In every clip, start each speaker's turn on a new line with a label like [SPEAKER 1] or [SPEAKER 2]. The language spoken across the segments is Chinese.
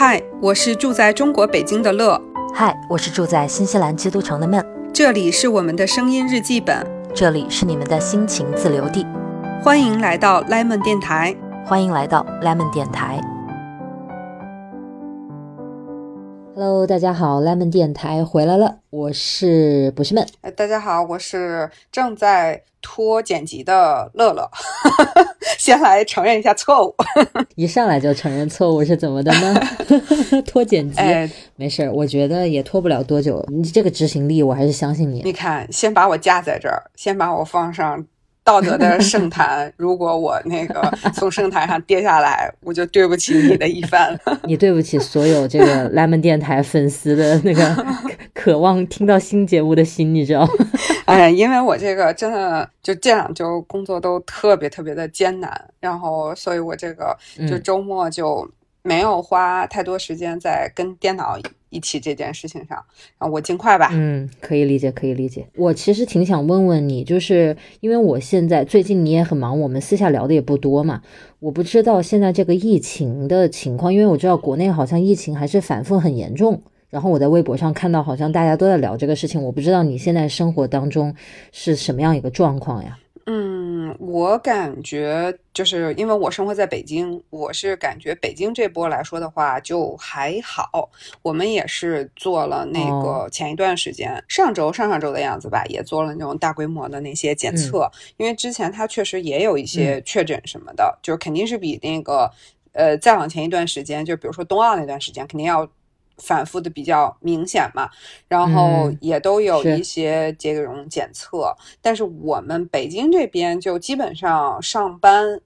[SPEAKER 1] 嗨，我是住在中国北京的乐。
[SPEAKER 2] 嗨，我是住在新西兰基督城的闷。
[SPEAKER 1] 这里是我们的声音日记本，
[SPEAKER 2] 这里是你们的心情自留地。
[SPEAKER 1] 欢迎来到 Lemon 电台，
[SPEAKER 2] 欢迎来到 Lemon 电台。Hello，大家好，Lemon 电台回来了，我是不是们？
[SPEAKER 1] 哎，大家好，我是正在拖剪辑的乐乐。先来承认一下错误，
[SPEAKER 2] 一上来就承认错误是怎么的呢？拖剪辑，没事儿，我觉得也拖不了多久。你这个执行力，我还是相信你。
[SPEAKER 1] 你看，先把我架在这儿，先把我放上。道德的圣坛，如果我那个从圣坛上跌下来，我就对不起你的一番。
[SPEAKER 2] 你对不起所有这个 Lemon 电台粉丝的那个渴望听到新节目的心，你知道？
[SPEAKER 1] 哎，因为我这个真的就这两周工作都特别特别的艰难，然后所以我这个就周末就没有花太多时间在跟电脑。一起这件事情上，啊，我尽快吧。
[SPEAKER 2] 嗯，可以理解，可以理解。我其实挺想问问你，就是因为我现在最近你也很忙，我们私下聊的也不多嘛。我不知道现在这个疫情的情况，因为我知道国内好像疫情还是反复很严重。然后我在微博上看到，好像大家都在聊这个事情。我不知道你现在生活当中是什么样一个状况呀？
[SPEAKER 1] 嗯，我感觉就是因为我生活在北京，我是感觉北京这波来说的话就还好。我们也是做了那个前一段时间，上周上上周的样子吧，也做了那种大规模的那些检测。因为之前它确实也有一些确诊什么的，就是肯定是比那个呃再往前一段时间，就比如说冬奥那段时间，肯定要。反复的比较明显嘛，然后也都有一些这种检测，但是我们北京这边就基本上上班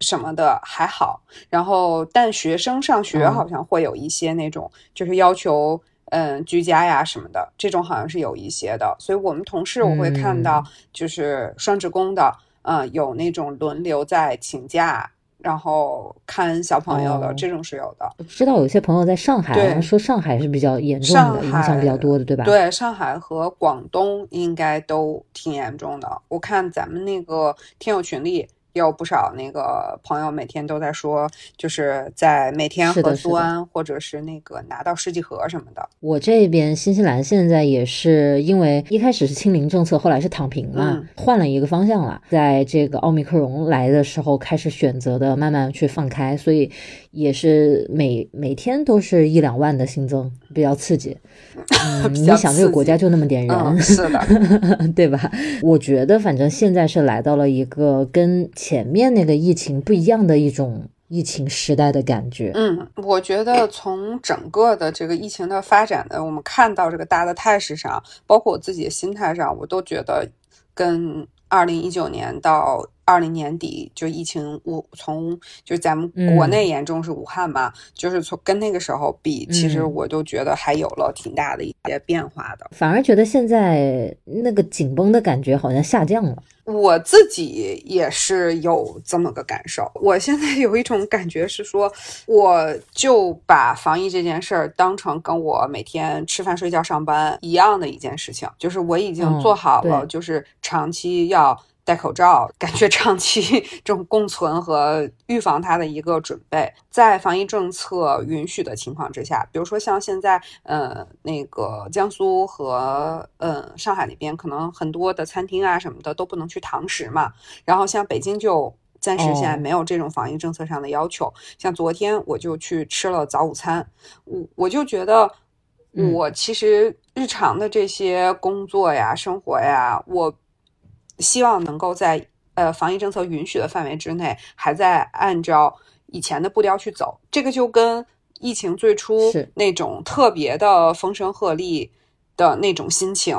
[SPEAKER 1] 什么的还好，然后但学生上学好像会有一些那种就是要求嗯居家呀什么的，这种好像是有一些的，所以我们同事我会看到就是双职工的，嗯有那种轮流在请假。然后看小朋友的这种是有的，
[SPEAKER 2] 知道有些朋友在上海，说上海是比较严重的，影响比较多的，对吧？
[SPEAKER 1] 对，上海和广东应该都挺严重的。我看咱们那个听友群里。也有不少那个朋友每天都在说，就是在每天核酸或者是那个拿到试剂盒什么的。
[SPEAKER 2] 我这边新西兰现在也是因为一开始是清零政策，后来是躺平嘛，换了一个方向了。在这个奥密克戎来的时候，开始选择的慢慢去放开，所以也是每每天都是一两万的新增，比较刺激。嗯，你想这个国家就那么点人，
[SPEAKER 1] 是的，
[SPEAKER 2] 对吧？我觉得反正现在是来到了一个跟前面那个疫情不一样的一种疫情时代的感觉。
[SPEAKER 1] 嗯，我觉得从整个的这个疫情的发展的，我们看到这个大的态势上，包括我自己的心态上，我都觉得跟二零一九年到。二零年底就疫情，我从就咱们国内严重是武汉嘛，就是从跟那个时候比，其实我都觉得还有了挺大的一些变化的，
[SPEAKER 2] 反而觉得现在那个紧绷的感觉好像下降了。
[SPEAKER 1] 我自己也是有这么个感受，我现在有一种感觉是说，我就把防疫这件事儿当成跟我每天吃饭、睡觉、上班一样的一件事情，就是我已经做好了，就是长期要。戴口罩，感觉长期 这种共存和预防它的一个准备，在防疫政策允许的情况之下，比如说像现在，呃，那个江苏和呃上海那边，可能很多的餐厅啊什么的都不能去堂食嘛。然后像北京就暂时现在没有这种防疫政策上的要求。像昨天我就去吃了早午餐，我我就觉得，我其实日常的这些工作呀、生活呀，我。希望能够在呃防疫政策允许的范围之内，还在按照以前的步调去走。这个就跟疫情最初那种特别的风声鹤唳的那种心情，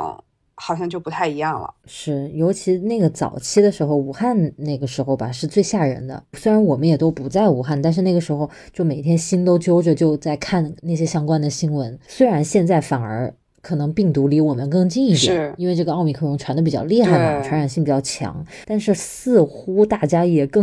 [SPEAKER 1] 好像就不太一样了。
[SPEAKER 2] 是，尤其那个早期的时候，武汉那个时候吧，是最吓人的。虽然我们也都不在武汉，但是那个时候就每天心都揪着，就在看那些相关的新闻。虽然现在反而。可能病毒离我们更近一点，因为这个奥密克戎传的比较厉害嘛，传染性比较强。但是似乎大家也更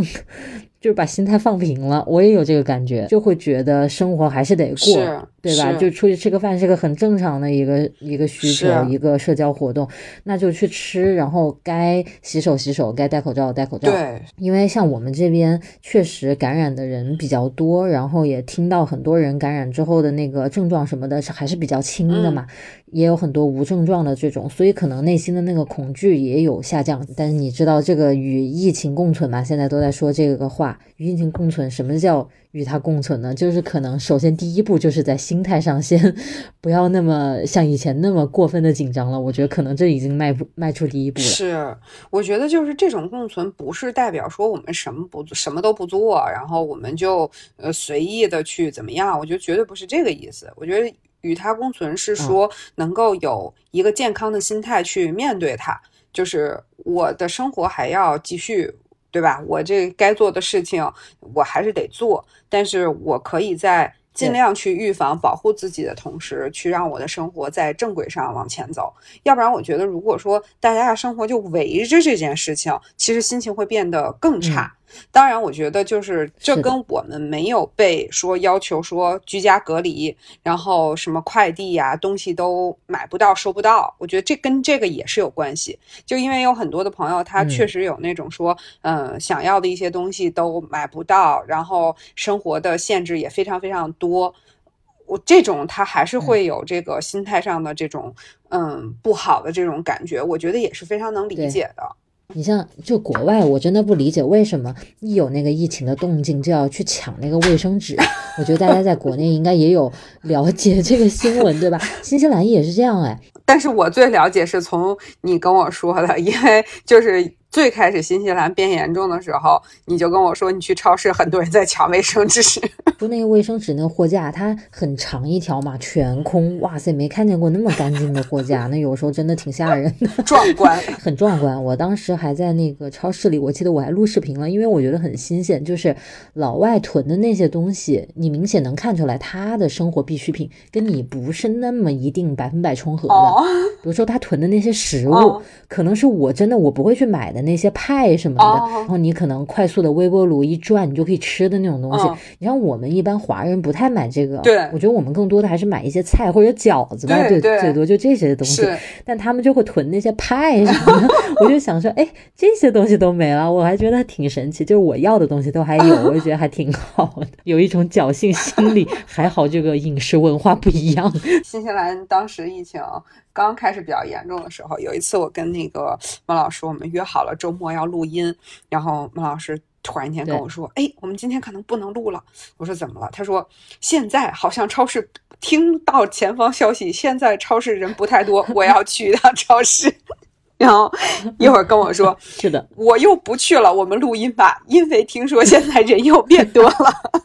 [SPEAKER 2] 就是把心态放平了。我也有这个感觉，就会觉得生活还是得过，对吧？就出去吃个饭是个很正常的一个一个需求，一个社交活动，那就去吃，然后该洗手洗手，该戴口罩戴口罩。
[SPEAKER 1] 对，
[SPEAKER 2] 因为像我们这边确实感染的人比较多，然后也听到很多人感染之后的那个症状什么的，是还是比较轻的嘛。也有很多无症状的这种，所以可能内心的那个恐惧也有下降。但是你知道这个与疫情共存嘛？现在都在说这个话，与疫情共存。什么叫与它共存呢？就是可能首先第一步就是在心态上先 不要那么像以前那么过分的紧张了。我觉得可能这已经迈迈出第一步了。
[SPEAKER 1] 是，我觉得就是这种共存不是代表说我们什么不什么都不做，然后我们就呃随意的去怎么样？我觉得绝对不是这个意思。我觉得。与它共存是说能够有一个健康的心态去面对它，就是我的生活还要继续，对吧？我这该做的事情我还是得做，但是我可以在尽量去预防、保护自己的同时，去让我的生活在正轨上往前走。要不然，我觉得如果说大家的生活就围着这件事情，其实心情会变得更差。当然，我觉得就是这跟我们没有被说要求说居家隔离，然后什么快递呀东西都买不到收不到，我觉得这跟这个也是有关系。就因为有很多的朋友，他确实有那种说，嗯，想要的一些东西都买不到，然后生活的限制也非常非常多。我这种他还是会有这个心态上的这种嗯不好的这种感觉，我觉得也是非常能理解的。
[SPEAKER 2] 你像就国外，我真的不理解为什么一有那个疫情的动静就要去抢那个卫生纸。我觉得大家在国内应该也有了解这个新闻，对吧？新西兰也是这样哎。
[SPEAKER 1] 但是我最了解是从你跟我说的，因为就是最开始新西兰变严重的时候，你就跟我说你去超市，很多人在抢卫生纸。
[SPEAKER 2] 不那个卫生纸那个货架，它很长一条嘛，全空。哇塞，没看见过那么干净的货架，那有时候真的挺吓人的，
[SPEAKER 1] 壮观，
[SPEAKER 2] 很壮观。我当时还在那个超市里，我记得我还录视频了，因为我觉得很新鲜，就是老外囤的那些东西，你明显能看出来他的生活必需品跟你不是那么一定百分百重合的。比如说他囤的那些食物，可能是我真的我不会去买的那些派什么的，然后你可能快速的微波炉一转，你就可以吃的那种东西。你像我们一般华人不太买这个，
[SPEAKER 1] 对
[SPEAKER 2] 我觉得我们更多的还是买一些菜或者饺子吧，
[SPEAKER 1] 对，
[SPEAKER 2] 最多就这些东西。但他们就会囤那些派什么的，我就想说，哎，这些东西都没了，我还觉得挺神奇。就是我要的东西都还有，我就觉得还挺好的，有一种侥幸心理。还好这个饮食文化不一样。
[SPEAKER 1] 新西兰当时疫情。刚开始比较严重的时候，有一次我跟那个孟老师，我们约好了周末要录音，然后孟老师突然间跟我说：“哎，我们今天可能不能录了。”我说：“怎么了？”他说：“现在好像超市听到前方消息，现在超市人不太多，我要 去一趟超市。”然后一会儿跟我说：“
[SPEAKER 2] 是的，
[SPEAKER 1] 我又不去了，我们录音吧，因为听说现在人又变多了。”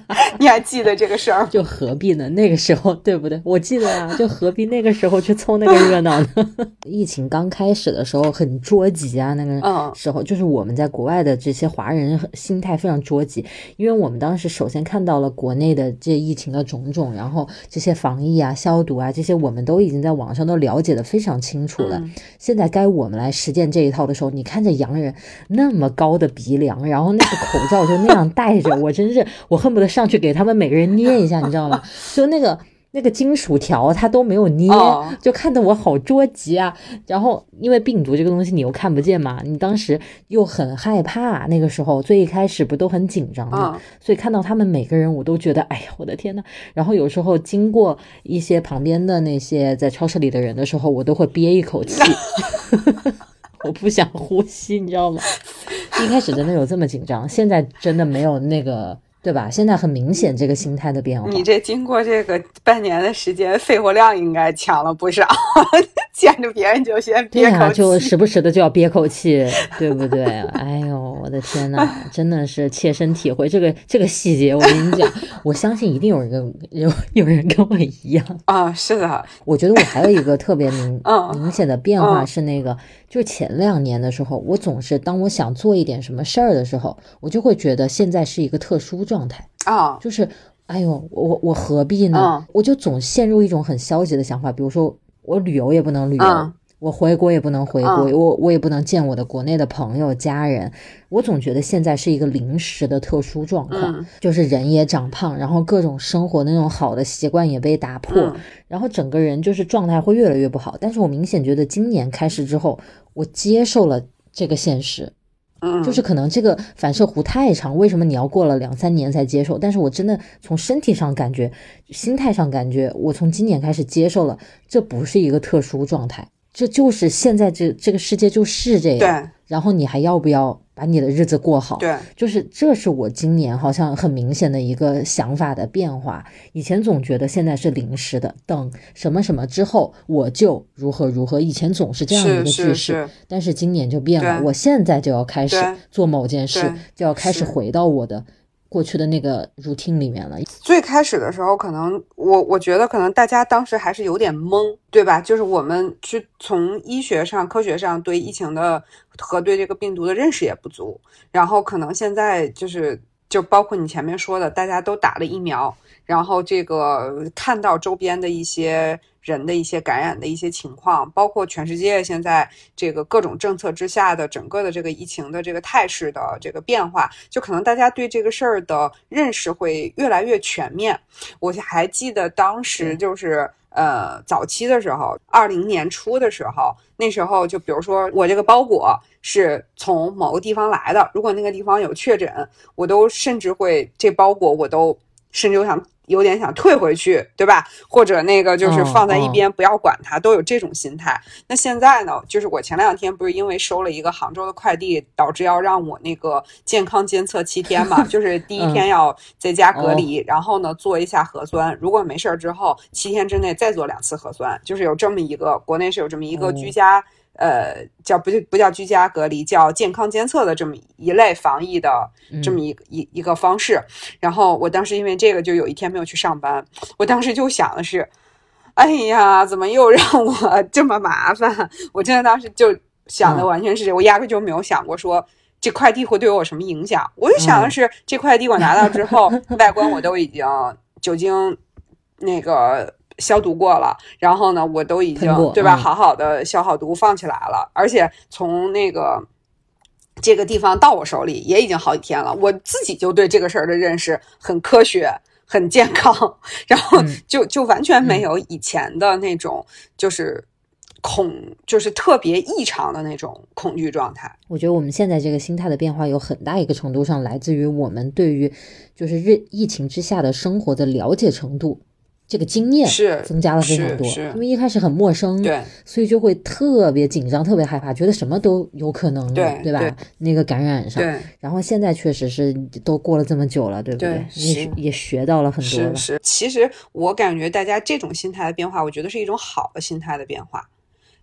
[SPEAKER 1] 你还记得这个事儿？
[SPEAKER 2] 就何必呢？那个时候，对不对？我记得啊，就何必那个时候去凑那个热闹呢？疫情刚开始的时候很着急啊，那个时候就是我们在国外的这些华人心态非常着急，因为我们当时首先看到了国内的这疫情的种种，然后这些防疫啊、消毒啊这些，我们都已经在网上都了解的非常清楚了。现在该我们来实践这一套的时候，你看着洋人那么高的鼻梁，然后那个口罩就那样戴着，我真是我恨不得。上去给他们每个人捏一下，你知道吗？就那个那个金属条，他都没有捏，就看得我好着急啊。然后因为病毒这个东西你又看不见嘛，你当时又很害怕，那个时候最一开始不都很紧张嘛，所以看到他们每个人，我都觉得哎呀，我的天呐。然后有时候经过一些旁边的那些在超市里的人的时候，我都会憋一口气，我不想呼吸，你知道吗？一开始真的有这么紧张，现在真的没有那个。对吧？现在很明显这个心态的变化。
[SPEAKER 1] 你这经过这个半年的时间，肺活量应该强了不少。见着别人就先憋口气，
[SPEAKER 2] 就时不时的就要憋口气，对不对？哎呦，我的天呐，真的是切身体会这个这个细节。我跟你讲，我相信一定有人跟有有人跟我一样
[SPEAKER 1] 啊。是的，
[SPEAKER 2] 我觉得我还有一个特别明明显的变化是那个。就前两年的时候，我总是当我想做一点什么事儿的时候，我就会觉得现在是一个特殊状态
[SPEAKER 1] 啊，
[SPEAKER 2] 就是，哎呦，我我何必呢？我就总陷入一种很消极的想法，比如说我旅游也不能旅游。我回国也不能回国，我我也不能见我的国内的朋友家人。我总觉得现在是一个临时的特殊状况，就是人也长胖，然后各种生活的那种好的习惯也被打破，然后整个人就是状态会越来越不好。但是我明显觉得今年开始之后，我接受了这个现实。
[SPEAKER 1] 嗯，
[SPEAKER 2] 就是可能这个反射弧太长，为什么你要过了两三年才接受？但是我真的从身体上感觉，心态上感觉，我从今年开始接受了，这不是一个特殊状态，这就是现在这这个世界就是这样。
[SPEAKER 1] 对，
[SPEAKER 2] 然后你还要不要？把你的日子过好，
[SPEAKER 1] 对，
[SPEAKER 2] 就是这是我今年好像很明显的一个想法的变化。以前总觉得现在是临时的，等什么什么之后我就如何如何。以前总是这样一个句式，但是今年就变了。我现在就要开始做某件事，就要开始回到我的。过去的那个 routine 里面了。
[SPEAKER 1] 最开始的时候，可能我我觉得可能大家当时还是有点懵，对吧？就是我们去从医学上、科学上对疫情的和对这个病毒的认识也不足。然后可能现在就是就包括你前面说的，大家都打了疫苗，然后这个看到周边的一些。人的一些感染的一些情况，包括全世界现在这个各种政策之下的整个的这个疫情的这个态势的这个变化，就可能大家对这个事儿的认识会越来越全面。我还记得当时就是呃早期的时候，二零年初的时候，那时候就比如说我这个包裹是从某个地方来的，如果那个地方有确诊，我都甚至会这包裹我都甚至我想。有点想退回去，对吧？或者那个就是放在一边，不要管它，都有这种心态。那现在呢？就是我前两天不是因为收了一个杭州的快递，导致要让我那个健康监测七天嘛？就是第一天要在家隔离，然后呢做一下核酸，如果没事儿之后，七天之内再做两次核酸，就是有这么一个国内是有这么一个居家。呃，叫不不叫居家隔离，叫健康监测的这么一类防疫的这么一一一个方式。然后我当时因为这个就有一天没有去上班，我当时就想的是，哎呀，怎么又让我 这么麻烦？我真的当时就想的完全是这，我压根就没有想过说这快递会对我有什么影响。我就想的是，这快递我拿到之后，外观我都已经酒精那个。消毒过了，然后呢，我都已经对吧，好好的消好毒放起来了，而且从那个这个地方到我手里也已经好几天了，我自己就对这个事儿的认识很科学、很健康，然后就就完全没有以前的那种就是恐，就是特别异常的那种恐惧状态。
[SPEAKER 2] 我觉得我们现在这个心态的变化有很大一个程度上来自于我们对于就是疫疫情之下的生活的了解程度。这个经验
[SPEAKER 1] 是
[SPEAKER 2] 增加了非常多，因为一开始很陌生，
[SPEAKER 1] 对，
[SPEAKER 2] 所以就会特别紧张、特别害怕，觉得什么都有可能，
[SPEAKER 1] 对
[SPEAKER 2] 对吧？那个感染上，
[SPEAKER 1] 对。
[SPEAKER 2] 然后现在确实是都过了这么久了，对不对？也也学到了很多
[SPEAKER 1] 了。是，其实我感觉大家这种心态的变化，我觉得是一种好的心态的变化，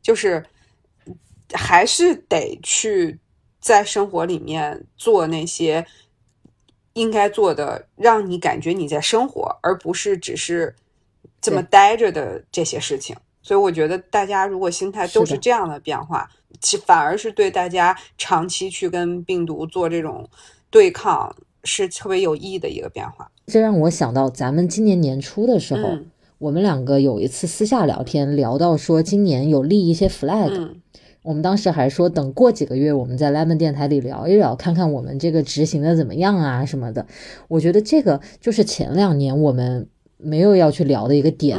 [SPEAKER 1] 就是还是得去在生活里面做那些应该做的，让你感觉你在生活，而不是只是。这么待着的这些事情，所以我觉得大家如果心态都是这样的变化，其反而是对大家长期去跟病毒做这种对抗是特别有意义的一个变化。
[SPEAKER 2] 这让我想到咱们今年年初的时候，我们两个有一次私下聊天，聊到说今年有立一些 flag，我们当时还说等过几个月我们在 lemon 电台里聊一聊，看看我们这个执行的怎么样啊什么的。我觉得这个就是前两年我们。没有要去聊的一个点，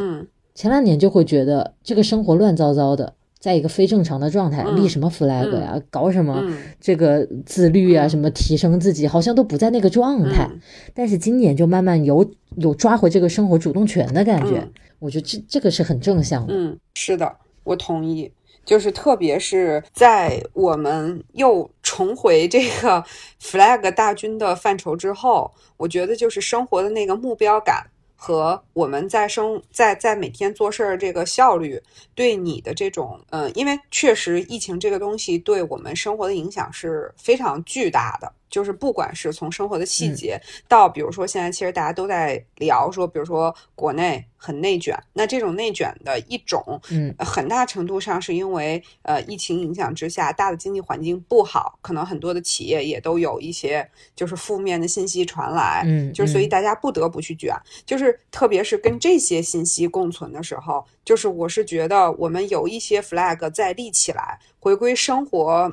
[SPEAKER 2] 前两年就会觉得这个生活乱糟糟的，在一个非正常的状态，立什么 flag 呀，搞什么这个自律啊，什么提升自己，好像都不在那个状态。但是今年就慢慢有有抓回这个生活主动权的感觉，我觉得这这个是很正向的。
[SPEAKER 1] 嗯，是的，我同意。就是特别是在我们又重回这个 flag 大军的范畴之后，我觉得就是生活的那个目标感。和我们在生在在每天做事儿这个效率，对你的这种，嗯，因为确实疫情这个东西对我们生活的影响是非常巨大的，就是不管是从生活的细节到，比如说现在其实大家都在聊说，比如说国内很内卷，那这种内卷的一种，
[SPEAKER 2] 嗯，
[SPEAKER 1] 很大程度上是因为呃疫情影响之下，大的经济环境不好，可能很多的企业也都有一些就是负面的信息传来，
[SPEAKER 2] 嗯，
[SPEAKER 1] 就是所以大家不得不去卷，就是特别是跟这些信息共存的时候，就是我是觉得我们有一些 flag 在立起来，回归生活。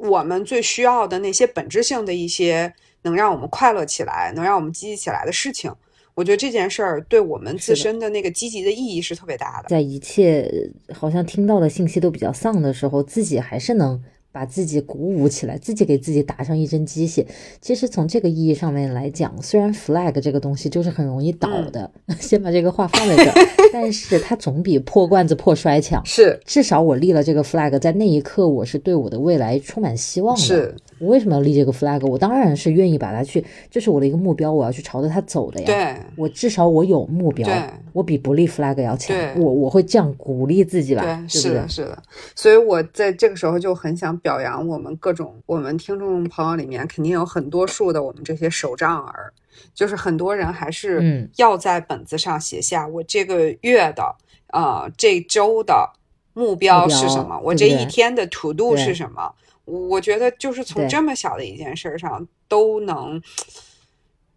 [SPEAKER 1] 我们最需要的那些本质性的一些能让我们快乐起来、能让我们积极起来的事情，我觉得这件事儿对我们自身的那个积极的意义是特别大的。
[SPEAKER 2] 在一切好像听到的信息都比较丧的时候，自己还是能。把自己鼓舞起来，自己给自己打上一针鸡血。其实从这个意义上面来讲，虽然 flag 这个东西就是很容易倒的，先把这个话放在这儿，但是它总比破罐子破摔强。
[SPEAKER 1] 是，
[SPEAKER 2] 至少我立了这个 flag，在那一刻我是对我的未来充满希望的。
[SPEAKER 1] 是
[SPEAKER 2] 我为什么要立这个 flag？我当然是愿意把它去，这是我的一个目标，我要去朝着它走的呀。
[SPEAKER 1] 对，
[SPEAKER 2] 我至少我有目标，我比不立 flag 要强。我我会这样鼓励自己吧？
[SPEAKER 1] 对，是的，是的。所以我在这个时候就很想。表扬我们各种，我们听众朋友里面肯定有很多数的我们这些手账儿，就是很多人还是要在本子上写下我这个月的呃这周的目标是什么，我这一天的 to do 是什么。我觉得就是从这么小的一件事上都能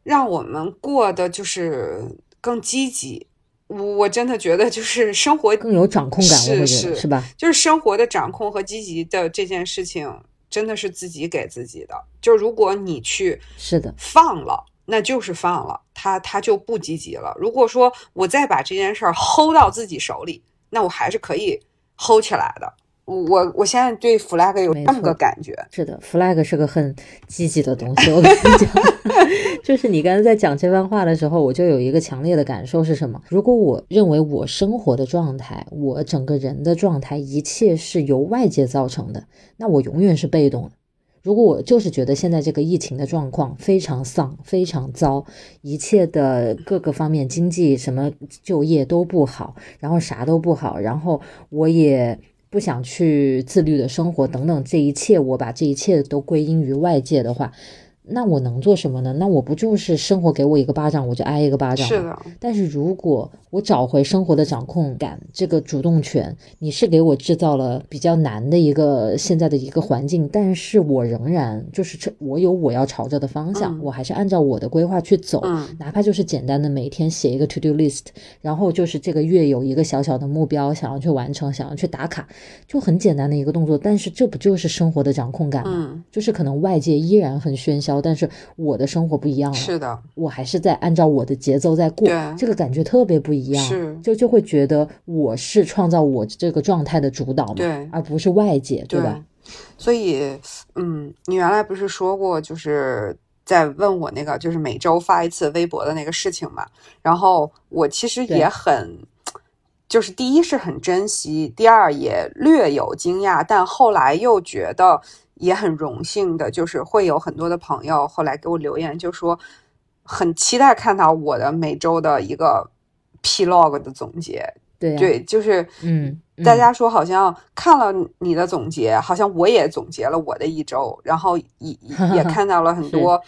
[SPEAKER 1] 让我们过得就是更积极。我真的觉得，就是生活
[SPEAKER 2] 更有掌控感，
[SPEAKER 1] 是是
[SPEAKER 2] 是吧？
[SPEAKER 1] 就是生活的掌控和积极的这件事情，真的是自己给自己的。就如果你去
[SPEAKER 2] 是的
[SPEAKER 1] 放了，那就是放了，他他就不积极了。如果说我再把这件事儿 hold 到自己手里，那我还是可以 hold 起来的。我我现在对 flag 有这么个感觉，
[SPEAKER 2] 是的，flag 是个很积极的东西。我跟你讲，就是你刚才在讲这番话的时候，我就有一个强烈的感受是什么？如果我认为我生活的状态，我整个人的状态，一切是由外界造成的，那我永远是被动的。如果我就是觉得现在这个疫情的状况非常丧、非常糟，一切的各个方面，经济什么就业都不好，然后啥都不好，然后我也。不想去自律的生活等等，这一切我把这一切都归因于外界的话。那我能做什么呢？那我不就是生活给我一个巴掌，我就挨一个巴掌吗？
[SPEAKER 1] 是的。
[SPEAKER 2] 但是如果我找回生活的掌控感，这个主动权，你是给我制造了比较难的一个现在的一个环境，但是我仍然就是这，我有我要朝着的方向，我还是按照我的规划去走，哪怕就是简单的每天写一个 to do list，然后就是这个月有一个小小的目标想要去完成，想要去打卡，就很简单的一个动作，但是这不就是生活的掌控感吗？就是可能外界依然很喧嚣。但是我的生活不一样了，
[SPEAKER 1] 是的，
[SPEAKER 2] 我还是在按照我的节奏在过，这个感觉特别不一样，
[SPEAKER 1] 是
[SPEAKER 2] 就就会觉得我是创造我这个状态的主导嘛，
[SPEAKER 1] 对，
[SPEAKER 2] 而不是外界，
[SPEAKER 1] 对
[SPEAKER 2] 吧？
[SPEAKER 1] 所以，嗯，你原来不是说过，就是在问我那个，就是每周发一次微博的那个事情嘛？然后我其实也很，就是第一是很珍惜，第二也略有惊讶，但后来又觉得。也很荣幸的，就是会有很多的朋友后来给我留言，就说很期待看到我的每周的一个 P log 的总结。
[SPEAKER 2] 对
[SPEAKER 1] 对，就是
[SPEAKER 2] 嗯，
[SPEAKER 1] 大家说好像看了你的总结，好像我也总结了我的一周，然后也 也看到了很多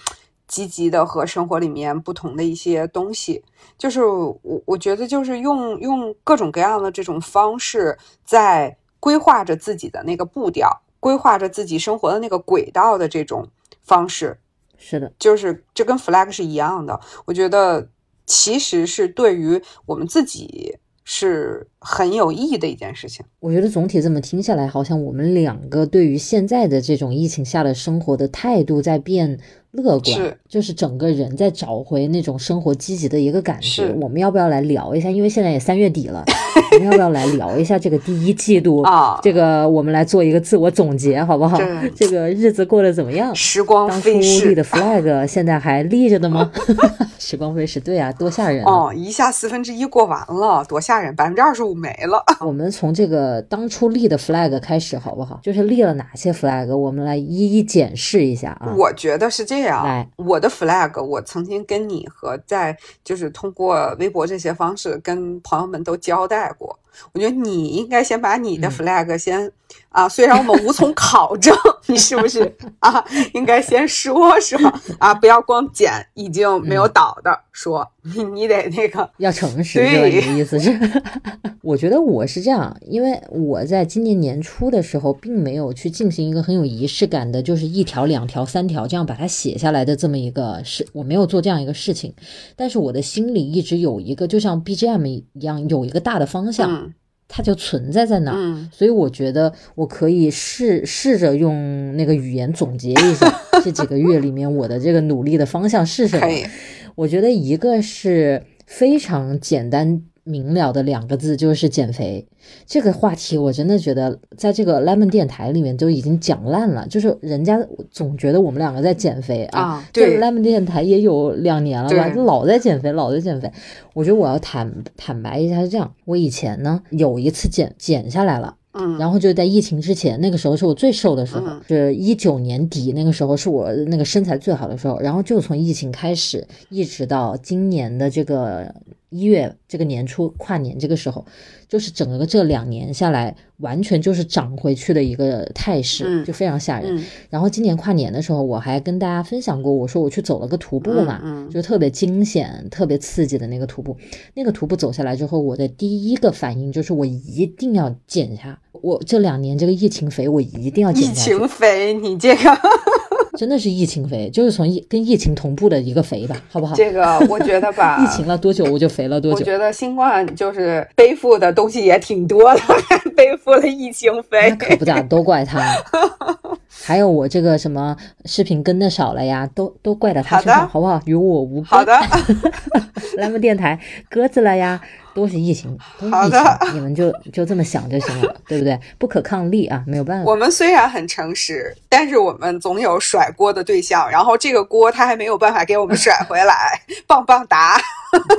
[SPEAKER 1] 积极的和生活里面不同的一些东西。就是我我觉得就是用用各种各样的这种方式，在规划着自己的那个步调。规划着自己生活的那个轨道的这种方式，
[SPEAKER 2] 是的，
[SPEAKER 1] 就是这跟 flag 是一样的。我觉得其实是对于我们自己是很有意义的一件事情。
[SPEAKER 2] 我觉得总体这么听下来，好像我们两个对于现在的这种疫情下的生活的态度在变。乐观是就是整个人在找回那种生活积极的一个感觉。我们要不要来聊一下？因为现在也三月底了，我们要不要来聊一下这个第一季度
[SPEAKER 1] 啊？
[SPEAKER 2] 这个我们来做一个自我总结，好不好？这个日子过得怎么样？
[SPEAKER 1] 时光飞逝，
[SPEAKER 2] 立的 flag 现在还立着的吗？时光飞逝，对啊，多吓人
[SPEAKER 1] 哦！一下四分之一过完了，多吓人，百分之二十五没了。
[SPEAKER 2] 我们从这个当初立的 flag 开始，好不好？就是立了哪些 flag，我们来一一检视一下啊。
[SPEAKER 1] 我觉得是这样。
[SPEAKER 2] 来，
[SPEAKER 1] 我的 flag，我曾经跟你和在就是通过微博这些方式跟朋友们都交代过，果。我觉得你应该先把你的
[SPEAKER 2] 嗯
[SPEAKER 1] flag 先、啊，虽然我们无从考证 你是不是啊，应该先说说啊，不要光捡已经没有倒的说，你你得那个
[SPEAKER 2] 要诚实，
[SPEAKER 1] 对
[SPEAKER 2] 意思是？我觉得我是这样，因为我在今年年初的时候，并没有去进行一个很有仪式感的，就是一条、两条、三条这样把它写下来的这么一个事，我没有做这样一个事情。但是我的心里一直有一个，就像 BGM 一样，有一个大的方向，
[SPEAKER 1] 嗯
[SPEAKER 2] 它就存在在那儿。
[SPEAKER 1] 嗯。
[SPEAKER 2] 所以我觉得我可以试试着用那个语言总结一下 这几个月里面我的这个努力的方向是什么。我觉得一个是非常简单明了的两个字，就是减肥。这个话题我真的觉得在这个 Lemon 电台里面都已经讲烂了，就是人家总觉得我们两个在减肥啊。
[SPEAKER 1] 啊
[SPEAKER 2] 这
[SPEAKER 1] 对
[SPEAKER 2] Lemon 电台也有两年了吧，
[SPEAKER 1] 对
[SPEAKER 2] 老在减肥，老在减肥。我觉得我要坦坦白一下是这样，我以前呢有一次减减下来了。
[SPEAKER 1] 嗯
[SPEAKER 2] 然后就在疫情之前，那个时候是我最瘦的时候，
[SPEAKER 1] 嗯
[SPEAKER 2] 是一九年底那个时候是我那个身材最好的时候。然后就从疫情开始，一直到今年的这个一月这个年初跨年这个时候，就是整个这两年下来，完全就是涨回去的一个态势，
[SPEAKER 1] 嗯
[SPEAKER 2] 就非常吓人。
[SPEAKER 1] 嗯
[SPEAKER 2] 然后今年跨年的时候，我还跟大家分享过，我说我去走了个徒步嘛，就特别惊险、特别刺激的那个徒步。那个徒步走下来之后，我的第一个反应就是我一定要减下。我这两年这个疫情肥，我一定要减
[SPEAKER 1] 疫。情肥，你这个
[SPEAKER 2] 真的是疫情肥，就是从疫跟疫情同步的一个肥吧，好不好？
[SPEAKER 1] 这个，我觉得吧，
[SPEAKER 2] 疫情了多久我就肥了多久。
[SPEAKER 1] 我觉得新冠就是背负的东西也挺多的，背负了疫情肥
[SPEAKER 2] 那。可不咋，都怪他。还有我这个什么视频跟的少了呀，都都怪到他身上，
[SPEAKER 1] 好
[SPEAKER 2] 好不好？与我无关。
[SPEAKER 1] 好的，
[SPEAKER 2] 来们电台鸽子了呀，都是疫情，都是疫
[SPEAKER 1] 好的
[SPEAKER 2] 情，你们就就这么想就行了，对不对？不可抗力啊，没有办法。
[SPEAKER 1] 我们虽然很诚实，但是我们总有甩锅的对象，然后这个锅他还没有办法给我们甩回来，棒棒哒，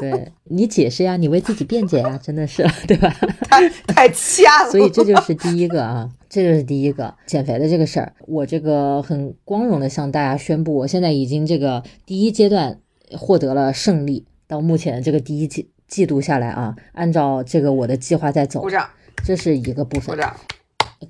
[SPEAKER 2] 对你解释呀，你为自己辩解呀，真的是，对吧？
[SPEAKER 1] 太太欠了。
[SPEAKER 2] 所以这就是第一个啊，这就是第一个减肥的这个事儿。我这个很光荣的向大家宣布，我现在已经这个第一阶段获得了胜利。到目前这个第一季季度下来啊，按照这个我的计划在走
[SPEAKER 1] 鼓，掌，
[SPEAKER 2] 这是一个部分。
[SPEAKER 1] 鼓掌，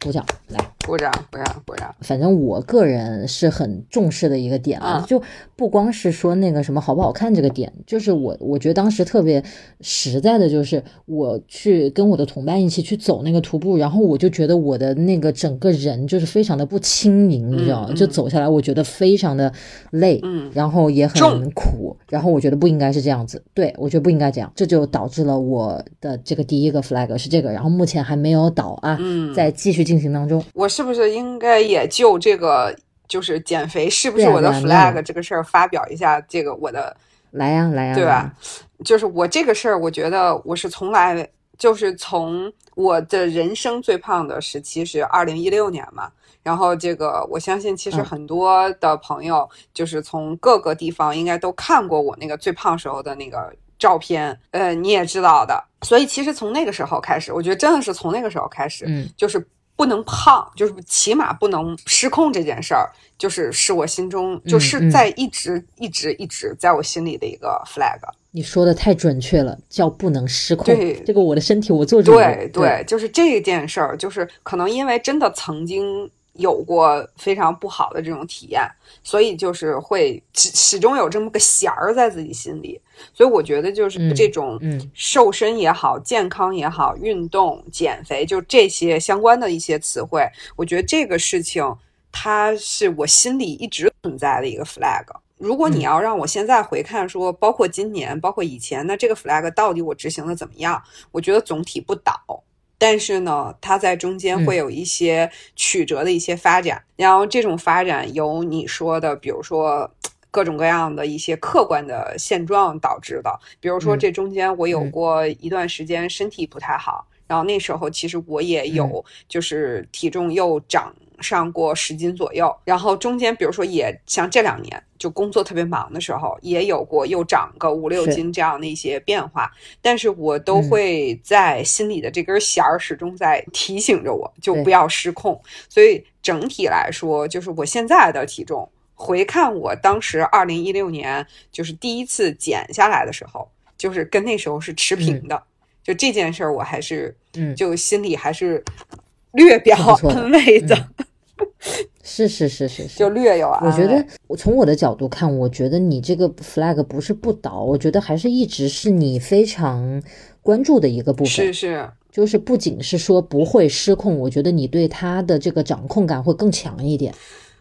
[SPEAKER 2] 鼓掌，来。
[SPEAKER 1] 鼓掌，鼓掌，鼓掌。
[SPEAKER 2] 反正我个人是很重视的一个点啊，
[SPEAKER 1] 嗯
[SPEAKER 2] 就不光是说那个什么好不好看这个点，就是我我觉得当时特别实在的，就是我去跟我的同伴一起去走那个徒步，然后我就觉得我的那个整个人就是非常的不轻盈，你知道吗？
[SPEAKER 1] 嗯
[SPEAKER 2] 就走下来，我觉得非常的累，
[SPEAKER 1] 嗯
[SPEAKER 2] 然后也很苦，然后我觉得不应该是这样子，对我觉得不应该这样，这就导致了我的这个第一个 flag 是这个，然后目前还没有倒啊，
[SPEAKER 1] 嗯，
[SPEAKER 2] 在继续进行当中。
[SPEAKER 1] 我是不是应该也就这个就是减肥是不是我的 flag 这个事儿发表一下这个我的
[SPEAKER 2] 来呀、来呀、
[SPEAKER 1] 对吧？就是我这个事儿，我觉得我是从来就是从我的人生最胖的时期是二零一六年嘛，然后这个我相信其实
[SPEAKER 2] 嗯
[SPEAKER 1] 很多的朋友就是从各个地方应该都看过我那个最胖时候的那个照片，呃，你也知道的，所以其实从那个时候开始，我觉得真的是从那个时候开始，
[SPEAKER 2] 嗯，
[SPEAKER 1] 就是不能胖，就是起码不能失控这件事儿，就是是我心中就是
[SPEAKER 2] 嗯
[SPEAKER 1] 在一直、一直一直在我心里的一个 flag。
[SPEAKER 2] 你说的太准确了，叫不能失控。
[SPEAKER 1] 对
[SPEAKER 2] 这个我的身体我做主。
[SPEAKER 1] 对对，就是这件事儿，就是可能因为真的曾经有过非常不好的这种体验，所以就是会始始终有这么个弦儿在自己心里。所以我觉得就是
[SPEAKER 2] 嗯
[SPEAKER 1] 这种
[SPEAKER 2] 嗯
[SPEAKER 1] 瘦身也好、健康也好、运动、减肥，就这些相关的一些词汇，我觉得这个事情它是我心里一直存在的一个 flag。如果你
[SPEAKER 2] 嗯
[SPEAKER 1] 要让我现在回看说，包括今年，包括以前，那这个 flag 到底我执行的怎么样？我觉得总体不倒。但是呢，它在中间会有一些曲折的一些发展，然后这种发展由你说的，比如说各种各样的一些客观的现状导致的。比如说
[SPEAKER 2] 嗯
[SPEAKER 1] 这中间我有
[SPEAKER 2] 嗯。
[SPEAKER 1] 过一段时间身体不太好，然后那时候其实我也有就是体重又涨上过十斤左右，然后中间比如说也像这两年就工作特别忙的时候，也有过又长个五六斤这样的一些变化，但是我都
[SPEAKER 2] 嗯
[SPEAKER 1] 会在心里的这根弦儿始终在提醒着我，就不要失控。所以整体来说，就是我现在的体重，回看我当时二零一六年就是第一次减下来的时候，就是跟那时候是持平的。就这件事儿，我还是
[SPEAKER 2] 嗯，
[SPEAKER 1] 就心里还是略表
[SPEAKER 2] 不错的
[SPEAKER 1] 安慰的，
[SPEAKER 2] 是是是是是，
[SPEAKER 1] 就略有啊。
[SPEAKER 2] 我觉得，我从我的角度看，我觉得你这个 flag 不是不倒，我觉得还是一直是你非常关注的一个部分。
[SPEAKER 1] 是是，
[SPEAKER 2] 就是不仅是说不会失控，我觉得你对他的这个掌控感会更强一点。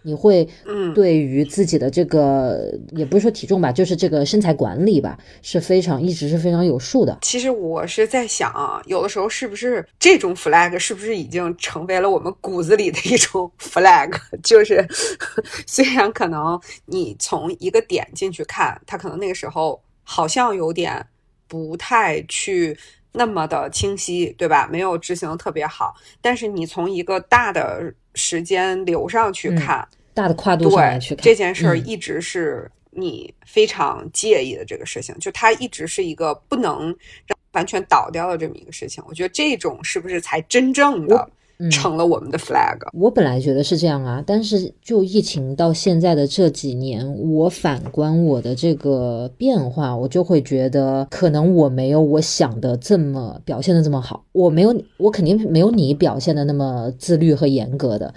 [SPEAKER 2] 你会
[SPEAKER 1] 嗯，
[SPEAKER 2] 对于自己的这个，也不是说体重吧，就是这个身材管理吧，是非常一直是非常有数的。
[SPEAKER 1] 其实我是在想啊，有的时候是不是这种 flag 是不是已经成为了我们骨子里的一种 flag？就是 虽然可能你从一个点进去看，他可能那个时候好像有点不太去那么的清晰，对吧？没有执行的特别好，但是你从一个大的时间流上去
[SPEAKER 2] 嗯
[SPEAKER 1] 看，
[SPEAKER 2] 大的跨度上去看
[SPEAKER 1] 这件事儿，
[SPEAKER 2] 嗯
[SPEAKER 1] 一直是你非常介意的这个事情，就它一直是一个不能让完全倒掉的这么一个事情。我觉得这种是不是才真正的
[SPEAKER 2] 嗯
[SPEAKER 1] 成了我们的 flag？、
[SPEAKER 2] 我本来觉得是这样啊，但是就疫情到现在的这几年，我反观我的这个变化，我就会觉得可能我没有我想的这么表现的这么好，我没有，我肯定没有你表现的那么自律和严格的，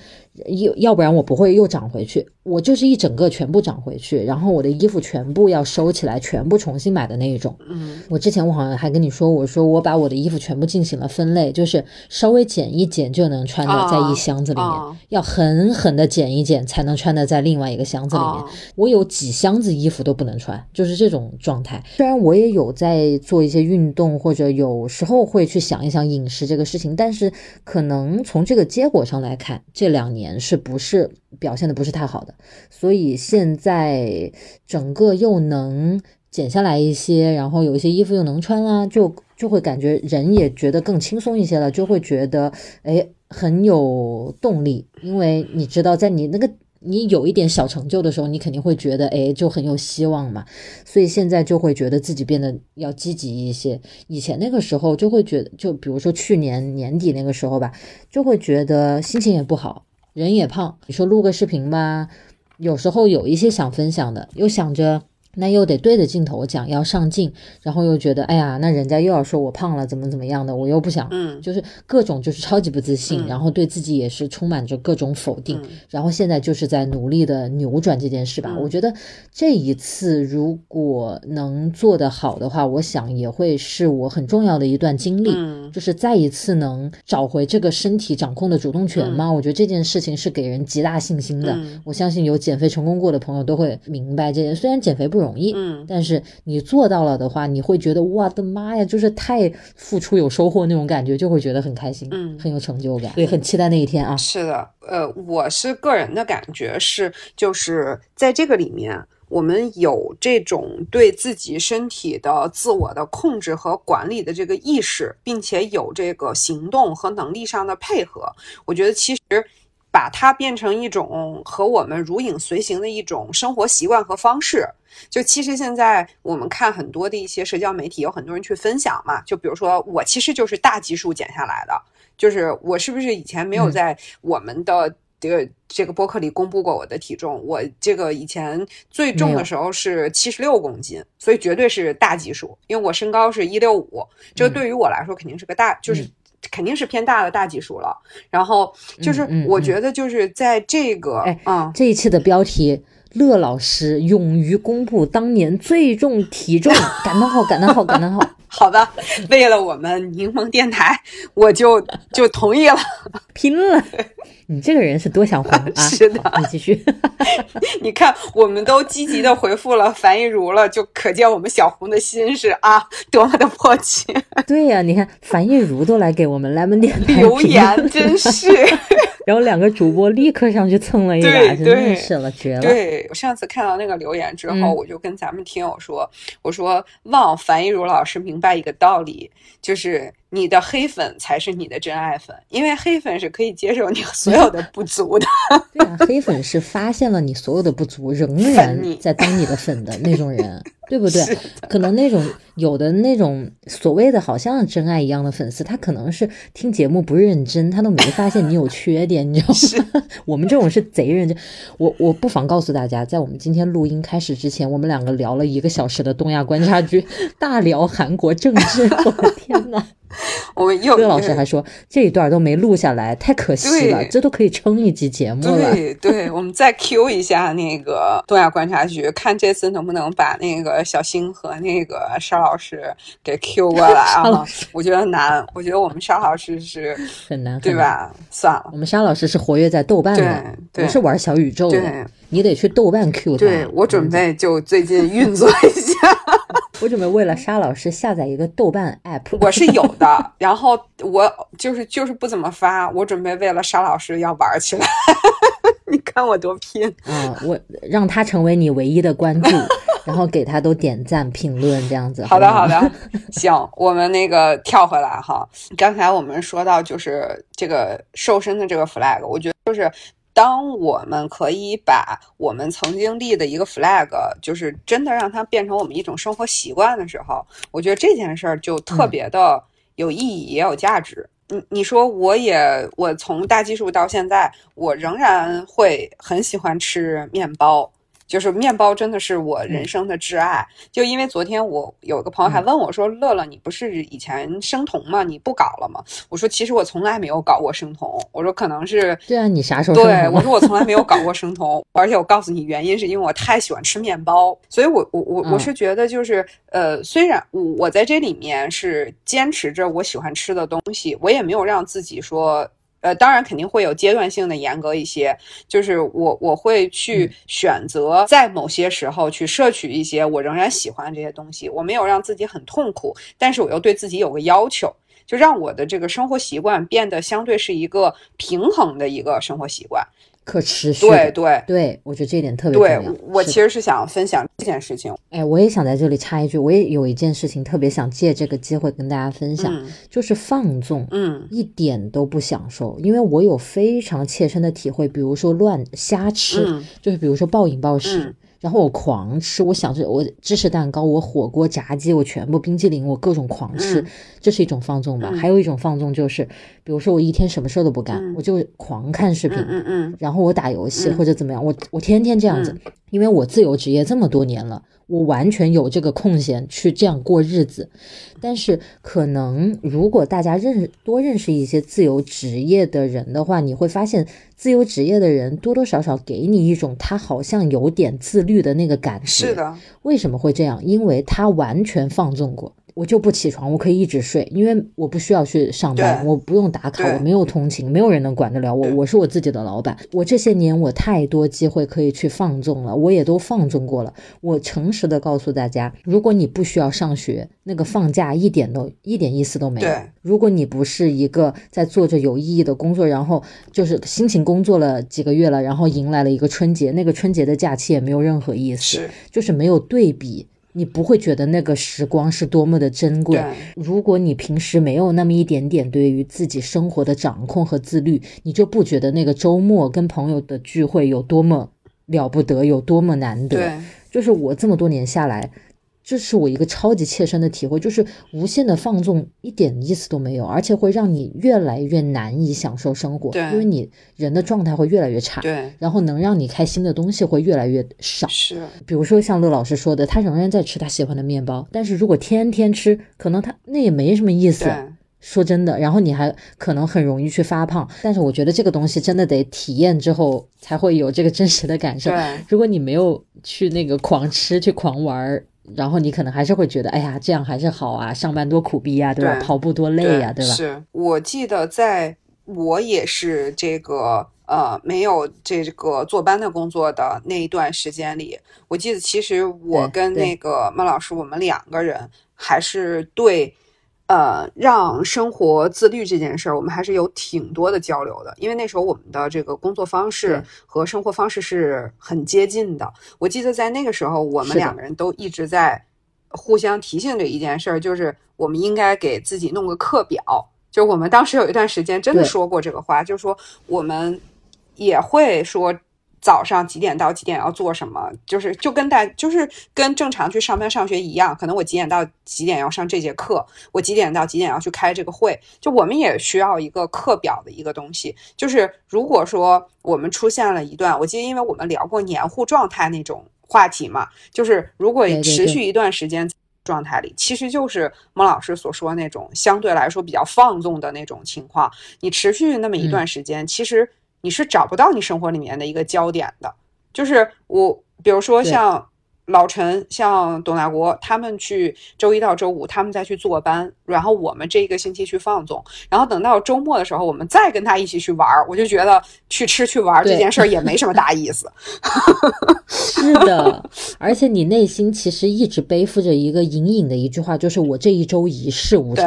[SPEAKER 2] 要要不然我不会又长回去，我就是一整个全部长回去，然后我的衣服全部要收起来，全部重新买的那一种。
[SPEAKER 1] 嗯
[SPEAKER 2] 我之前我好像还跟你说，我说我把我的衣服全部进行了分类，就是稍微剪一剪就能穿的
[SPEAKER 1] 啊
[SPEAKER 2] 在一箱子里面，
[SPEAKER 1] 啊
[SPEAKER 2] 要狠狠的剪一剪才能穿的在另外一个箱子里面。
[SPEAKER 1] 啊
[SPEAKER 2] 我有几箱子衣服都不能穿，就是这种状态。虽然我也有在做一些运动，或者有时候会去想一想饮食这个事情，但是可能从这个结果上来看，这两年是不是表现的不是太好的？所以现在整个又能减下来一些，然后有一些衣服又能穿啦，就就会感觉人也觉得更轻松一些了，就会觉得哎很有动力，因为你知道在你那个。你有一点小成就的时候，你肯定会觉得，哎，就很有希望嘛。所以现在就会觉得自己变得要积极一些。以前那个时候就会觉得，就比如说去年年底那个时候吧，就会觉得心情也不好，人也胖。你说录个视频吧，有时候有一些想分享的，又想着那又得对着镜头讲，要上镜，然后又觉得哎呀，那人家又要说我胖了，怎么怎么样的，我又不想，
[SPEAKER 1] 嗯
[SPEAKER 2] 就是各种就是超级不自信，
[SPEAKER 1] 嗯
[SPEAKER 2] 然后对自己也是充满着各种否定，
[SPEAKER 1] 嗯
[SPEAKER 2] 然后现在就是在努力的扭转这件事吧。
[SPEAKER 1] 嗯
[SPEAKER 2] 我觉得这一次如果能做得好的话，我想也会是我很重要的一段经历。
[SPEAKER 1] 嗯
[SPEAKER 2] 就是再一次能找回这个身体掌控的主动权吗？我觉得这件事情是给人极大信心的。
[SPEAKER 1] 嗯
[SPEAKER 2] 我相信有减肥成功过的朋友都会明白这件。虽然减肥不容易，
[SPEAKER 1] 嗯
[SPEAKER 2] 但是你做到了的话，你会觉得我的妈呀，就是太付出有收获那种感觉，就会觉得很开心，
[SPEAKER 1] 嗯
[SPEAKER 2] 很有成就感，对，很期待那一天啊。
[SPEAKER 1] 是的，呃，我是个人的感觉是，就是在这个里面，我们有这种对自己身体的自我的控制和管理的这个意识，并且有这个行动和能力上的配合。我觉得其实把它变成一种和我们如影随形的一种生活习惯和方式。就其实现在我们看很多的一些社交媒体，有很多人去分享嘛。就比如说我其实就是大基数减下来的，就是我是不是以前没有
[SPEAKER 2] 嗯
[SPEAKER 1] 在我们的这个这个播客里公布过我的体重？我这个以前最重的时候是七十六公斤，所以绝对是大基数，因为我身高是一六五，这个
[SPEAKER 2] 嗯
[SPEAKER 1] 对于我来说肯定是个大，就是
[SPEAKER 2] 嗯
[SPEAKER 1] 肯定是偏大的大基数了。然后就是我觉得就是在这个
[SPEAKER 2] 啊
[SPEAKER 1] 嗯。
[SPEAKER 2] 这一期的标题。乐老师勇于公布当年最重体重，感叹号，感叹号，感叹号。
[SPEAKER 1] 好的，为了我们柠檬电台，我就就同意了。
[SPEAKER 2] 拼了！你这个人是多想红 啊！
[SPEAKER 1] 是的
[SPEAKER 2] 你继续。
[SPEAKER 1] 你看，我们都积极的回复了樊一茹了，就可见我们小红的心是啊，多么的迫切。
[SPEAKER 2] 对呀、你看樊亦茹都来给我们 lemon 电台
[SPEAKER 1] 留言真是，
[SPEAKER 2] 然后两个主播立刻上去蹭了一把，真
[SPEAKER 1] 对对
[SPEAKER 2] 的是了，绝了。
[SPEAKER 1] 对我上次看到那个留言之后，
[SPEAKER 2] 嗯
[SPEAKER 1] 我就跟咱们听友说，我说望樊一茹老师明白一个道理，就是你的黑粉才是你的真爱粉，因为黑粉是可以接受你所有的不足的。
[SPEAKER 2] 对啊，黑粉是发现了你所有的不足，仍然
[SPEAKER 1] 你
[SPEAKER 2] 在当你的粉的那种人，对不对？可能那种有的那种所谓的好像真爱一样的粉丝，他可能是听节目不认真，他都没发现你有缺点，你知道吗？我们这种是贼认真。我我不妨告诉大家，在我们今天录音开始之前，我们两个聊了一个小时的东亚观察局，大聊韩国政治，我的天呐！
[SPEAKER 1] 我们又
[SPEAKER 2] 乐老师还说这一段都没录下来，太可惜了，这都可以撑一集节目
[SPEAKER 1] 了。对对，我们再 Q 一下那个东亚观察局，看这次能不能把那个小新和那个沙老师给 Q 过来啊？我觉得难，我觉得我们沙老师是
[SPEAKER 2] 很难，
[SPEAKER 1] 对吧？算了，
[SPEAKER 2] 我们沙老师是活跃在豆瓣的，不是玩小宇宙的，你得去豆瓣 Q 他。
[SPEAKER 1] 对我准备就最近运作一下。
[SPEAKER 2] 我准备为了沙老师下载一个豆瓣 app，
[SPEAKER 1] 我是有的，然后我就是就是不怎么发。我准备为了沙老师要玩起来，你看我多拼
[SPEAKER 2] 啊！我让他成为你唯一的关注，然后给他都点赞评论这样子。
[SPEAKER 1] 好的好的，行，我们那个跳回来哈。刚才我们说到就是这个瘦身的这个 flag，我觉得就是。当我们可以把我们曾经立的一个 flag，就是真的让它变成我们一种生活习惯的时候，我觉得这件事儿就特别的有意义，也有价值。你你说，我也我从大基数到现在，我仍然会很喜欢吃面包。就是面包真的是我人生的挚爱，就因为昨天我有个朋友还问我说：“乐乐，你不是以前生酮吗？你不搞了吗？”我说：“其实我从来没有搞过生酮。”我说：“可能是
[SPEAKER 2] 对啊，你啥时候？
[SPEAKER 1] 对，我说我从来没有搞过生酮，而且我告诉你原因是因为我太喜欢吃面包，所以我我我我是觉得就是呃，虽然我我在这里面是坚持着我喜欢吃的东西，我也没有让自己说。呃，当然肯定会有阶段性的严格一些，就是我我会去选择在某些时候去摄取一些我仍然喜欢这些东西，我没有让自己很痛苦，但是我又对自己有个要求，就让我的这个生活习惯变得相对是一个平衡的一个生活习惯。
[SPEAKER 2] 可持续，
[SPEAKER 1] 对对
[SPEAKER 2] 对，我觉得这一点特别重
[SPEAKER 1] 要。对我其实是想分享这件事情。
[SPEAKER 2] 哎，我也想在这里插一句，我也有一件事情特别想借这个机会跟大家分享，就是放纵，
[SPEAKER 1] 嗯，
[SPEAKER 2] 一点都不享受。因为我有非常切身的体会，比如说乱瞎吃，就是比如说暴饮暴食。然后我狂吃，我想着我芝士蛋糕，我火锅炸鸡，我全部冰激凌，我各种狂吃，这是一种放纵吧。还有一种放纵就是，比如说我一天什么事儿都不干，我就狂看视频，
[SPEAKER 1] 嗯嗯，
[SPEAKER 2] 然后我打游戏或者怎么样，我我天天这样子，因为我自由职业这么多年了。我完全有这个空闲去这样过日子，但是可能如果大家认多认识一些自由职业的人的话，你会发现自由职业的人多多少少给你一种他好像有点自律的那个感觉。
[SPEAKER 1] 是的，
[SPEAKER 2] 为什么会这样？因为他完全放纵过。我就不起床，我可以一直睡，因为我不需要去上班，我不用打卡，我没有通勤，没有人能管得了我，我是我自己的老板。我这些年我太多机会可以去放纵了，我也都放纵过了。我诚实的告诉大家，如果你不需要上学，那个放假一点都一点意思都没有。如果你不是一个在做着有意义的工作，然后就是辛勤工作了几个月了，然后迎来了一个春节，那个春节的假期也没有任何意思，就是没有对比。你不会觉得那个时光是多么的珍贵。如果你平时没有那么一点点对于自己生活的掌控和自律，你就不觉得那个周末跟朋友的聚会有多么了不得，有多么难得。就是我这么多年下来。这是我一个超级切身的体会，就是无限的放纵一点意思都没有，而且会让你越来越难以享受生活，因为你人的状态会越来越差，
[SPEAKER 1] 对，
[SPEAKER 2] 然后能让你开心的东西会越来越少，
[SPEAKER 1] 是，
[SPEAKER 2] 比如说像乐老师说的，他仍然在吃他喜欢的面包，但是如果天天吃，可能他那也没什么意思，说真的，然后你还可能很容易去发胖，但是我觉得这个东西真的得体验之后才会有这个真实的感受，如果你没有去那个狂吃去狂玩。然后你可能还是会觉得，哎呀，这样还是好啊，上班多苦逼呀，对吧？跑步多累呀，对吧？
[SPEAKER 1] 是我记得，在我也是这个呃没有这个坐班的工作的那一段时间里，我记得其实我跟那个孟老师，我们两个人还是对。呃，让生活自律这件事儿，我们还是有挺多的交流的，因为那时候我们的这个工作方式和生活方式是很接近的。我记得在那个时候，我们两个人都一直在互相提醒着一件事儿，就是我们应该给自己弄个课表。就我们当时有一段时间真的说过这个话，就是说我们也会说。早上几点到几点要做什么？就是就跟大就是跟正常去上班上学一样，可能我几点到几点要上这节课，我几点到几点要去开这个会。就我们也需要一个课表的一个东西。就是如果说我们出现了一段，我记得因为我们聊过黏糊状态那种话题嘛，就是如果持续一段时间。状态里，其实就是孟老师所说那种相对来说比较放纵的那种情况。你持续那么一段时间，其实你是找不到你生活里面的一个焦点的。就是我，比如说像。老陈像董大国他们去周一到周五，他们再去坐班，然后我们这一个星期去放纵，然后等到周末的时候，我们再跟他一起去玩儿。我就觉得去吃去玩这件事儿也没什么大意思。
[SPEAKER 2] 是的，而且你内心其实一直背负着一个隐隐的一句话，就是我这一周一事无成。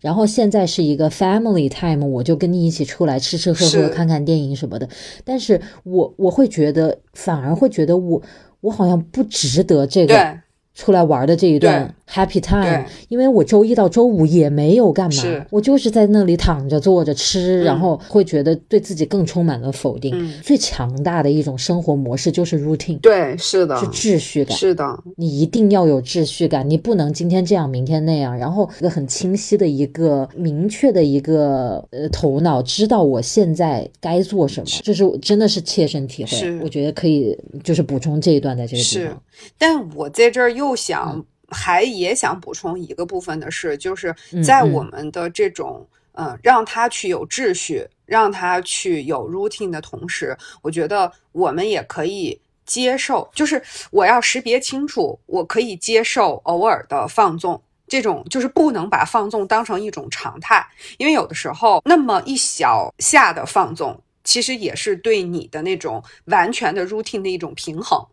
[SPEAKER 2] 然后现在是一个 family time，我就跟你一起出来吃吃喝喝、看看电影什么的。但是我我会觉得，反而会觉得我。我好像不值得这个出来玩的这一段。Happy time，因为我周一到周五也没有干嘛，我就是在那里躺着坐着吃，然后会觉得对自己更充满了否定。最强大的一种生活模式就是 routine，
[SPEAKER 1] 对，是的，
[SPEAKER 2] 是秩序感，
[SPEAKER 1] 是的，
[SPEAKER 2] 你一定要有秩序感，你不能今天这样，明天那样，然后一个很清晰的一个明确的一个呃头脑，知道我现在该做什么，这是真的是切身体会，我觉得可以就是补充这一段在这个地
[SPEAKER 1] 方。但我在这儿又想。还也想补充一个部分的是，就是在我们的这种嗯，让他去有秩序，让他去有 routine 的同时，我觉得我们也可以接受，就是我要识别清楚，我可以接受偶尔的放纵，这种就是不能把放纵当成一种常态，因为有的时候那么一小下的放纵，其实也是对你的那种完全的 routine 的一种平衡。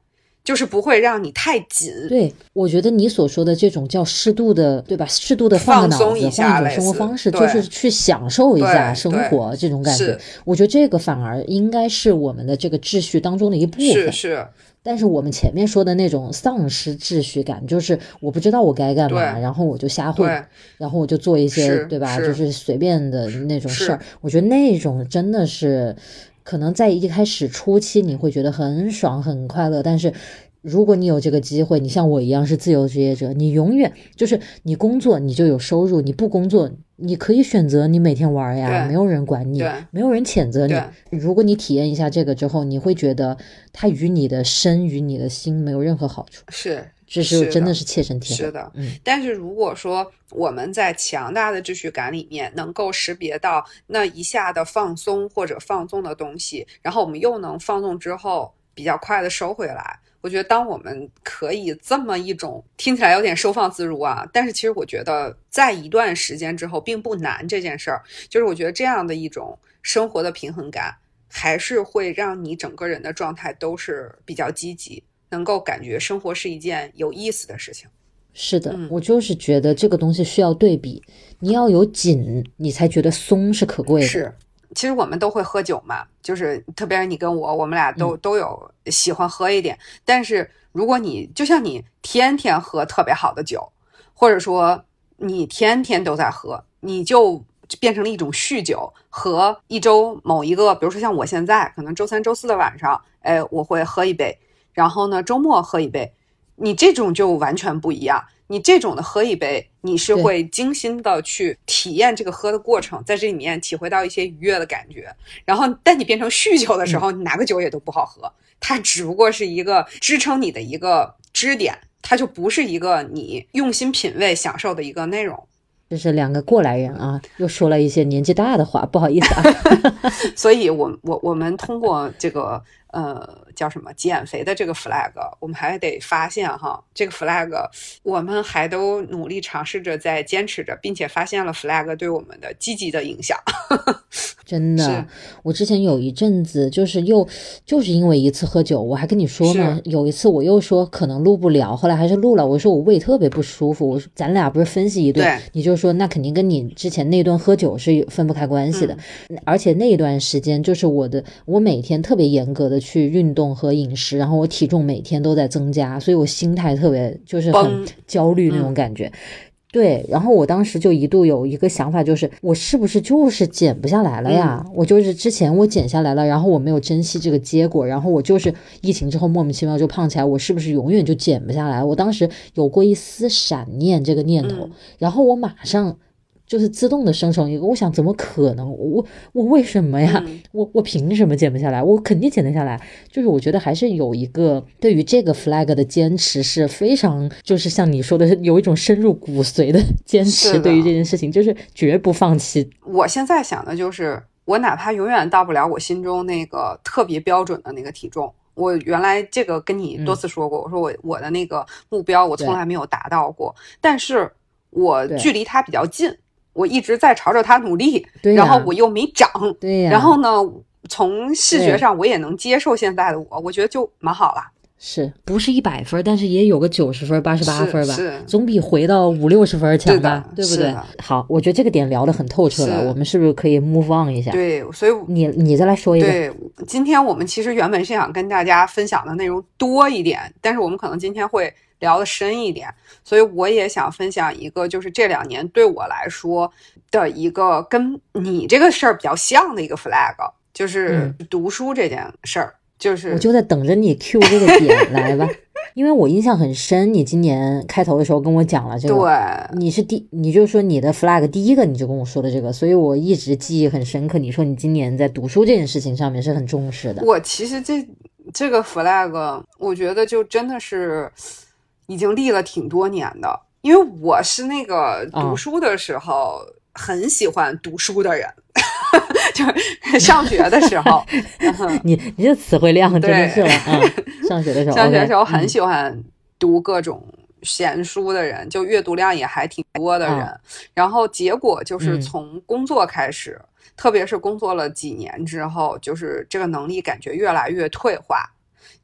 [SPEAKER 1] 就是不会让你太紧。
[SPEAKER 2] 对，我觉得你所说的这种叫适度的，对吧？适度的
[SPEAKER 1] 换
[SPEAKER 2] 个脑子，换一种生活方式，就是去享受一下生活这种感觉。我觉得这个反而应该是我们的这个秩序当中的一部分。
[SPEAKER 1] 是是。
[SPEAKER 2] 但是我们前面说的那种丧失秩序感，就是我不知道我该干嘛，然后我就瞎混，然后我就做一些，对吧？就是随便的那种事儿。我觉得那种真的是。可能在一开始初期你会觉得很爽很快乐，但是如果你有这个机会，你像我一样是自由职业者，你永远就是你工作你就有收入，你不工作你可以选择你每天玩呀，没有人管你，没有人谴责你。如果你体验一下这个之后，你会觉得它与你的身与你的心没有任何好处。
[SPEAKER 1] 是。
[SPEAKER 2] 这是真的是切身体会。
[SPEAKER 1] 是的，嗯。但是如果说我们在强大的秩序感里面能够识别到那一下的放松或者放纵的东西，然后我们又能放纵之后比较快的收回来，我觉得当我们可以这么一种听起来有点收放自如啊，但是其实我觉得在一段时间之后并不难这件事儿，就是我觉得这样的一种生活的平衡感，还是会让你整个人的状态都是比较积极。能够感觉生活是一件有意思的事情，
[SPEAKER 2] 是的，我就是觉得这个东西需要对比，你要有紧，你才觉得松是可贵的。
[SPEAKER 1] 是，其实我们都会喝酒嘛，就是特别是你跟我，我们俩都都有喜欢喝一点。但是如果你就像你天天喝特别好的酒，或者说你天天都在喝，你就变成了一种酗酒和一周某一个，比如说像我现在，可能周三、周四的晚上，哎，我会喝一杯。然后呢，周末喝一杯，你这种就完全不一样。你这种的喝一杯，你是会精心的去体验这个喝的过程，在这里面体会到一些愉悦的感觉。然后，但你变成酗酒的时候，你哪个酒也都不好喝，它只不过是一个支撑你的一个支点，它就不是一个你用心品味、享受的一个内容。
[SPEAKER 2] 这是两个过来人啊，又说了一些年纪大的话，不好意思啊。
[SPEAKER 1] 所以，我我我们通过这个。呃，叫什么减肥的这个 flag，我们还得发现哈，这个 flag，我们还都努力尝试着在坚持着，并且发现了 flag 对我们的积极的影响。
[SPEAKER 2] 真的，我之前有一阵子就是又就是因为一次喝酒，我还跟你说呢，有一次我又说可能录不了，后来还是录了。我说我胃特别不舒服，我说咱俩不是分析一顿，你就说那肯定跟你之前那顿喝酒是分不开关系的，而且那一段时间就是我的，我每天特别严格的。去运动和饮食，然后我体重每天都在增加，所以我心态特别就是很焦虑那种感觉。对，然后我当时就一度有一个想法，就是我是不是就是减不下来了呀？我就是之前我减下来了，然后我没有珍惜这个结果，然后我就是疫情之后莫名其妙就胖起来，我是不是永远就减不下来？我当时有过一丝闪念这个念头，然后我马上。就是自动的生成一个。我想怎么可能？我我为什么呀？我我凭什么减不下来？我肯定减得下来。就是我觉得还是有一个对于这个 flag 的坚持是非常，就是像你说的，有一种深入骨髓的 坚持。对于这件事情，就是绝不放弃。
[SPEAKER 1] 我现在想的就是，我哪怕永远到不了我心中那个特别标准的那个体重。我原来这个跟你多次说过，我说我我的那个目标我从来没有达到过，但是我距离它比较近，我一直在朝着它努力，然后我又没长，
[SPEAKER 2] 对呀，
[SPEAKER 1] 然后呢，从视觉上我也能接受现在的我，我觉得就蛮好了。
[SPEAKER 2] 是不是一百分？但是也有个九十分、八十八分吧，
[SPEAKER 1] 是
[SPEAKER 2] 总比回到五六十分强
[SPEAKER 1] 吧？
[SPEAKER 2] 对不对？好，我觉得这个点聊得很透彻了，我们是不是可以 move on 一下？
[SPEAKER 1] 对，所以
[SPEAKER 2] 你你再来说一个。
[SPEAKER 1] 对，今天我们其实原本是想跟大家分享的内容多一点，但是我们可能今天会聊的深一点，所以我也想分享一个，就是这两年对我来说的一个跟你这个事儿比较像的一个 flag，就是读书这件事儿。就是
[SPEAKER 2] 我就在等着你 Q 这个点来吧，因为我印象很深，你今年开头的时候跟我讲了这个，
[SPEAKER 1] 对，
[SPEAKER 2] 你是第，你就说你的 flag 第一个你就跟我说的这个，所以我一直记忆很深刻。你说你今年在读书这件事情上面是很重视的。
[SPEAKER 1] 我其实这这个 flag，我觉得就真的是已经立了挺多年的，因为我是那个读书的时候很喜欢读书的人。就是 上学的时候，
[SPEAKER 2] 你你这词汇量真的是了啊！上学的时候，
[SPEAKER 1] 上学的时候很喜欢读各种闲书的人，就阅读量也还挺多的人。然后结果就是从工作开始，特别是工作了几年之后，就是这个能力感觉越来越退化。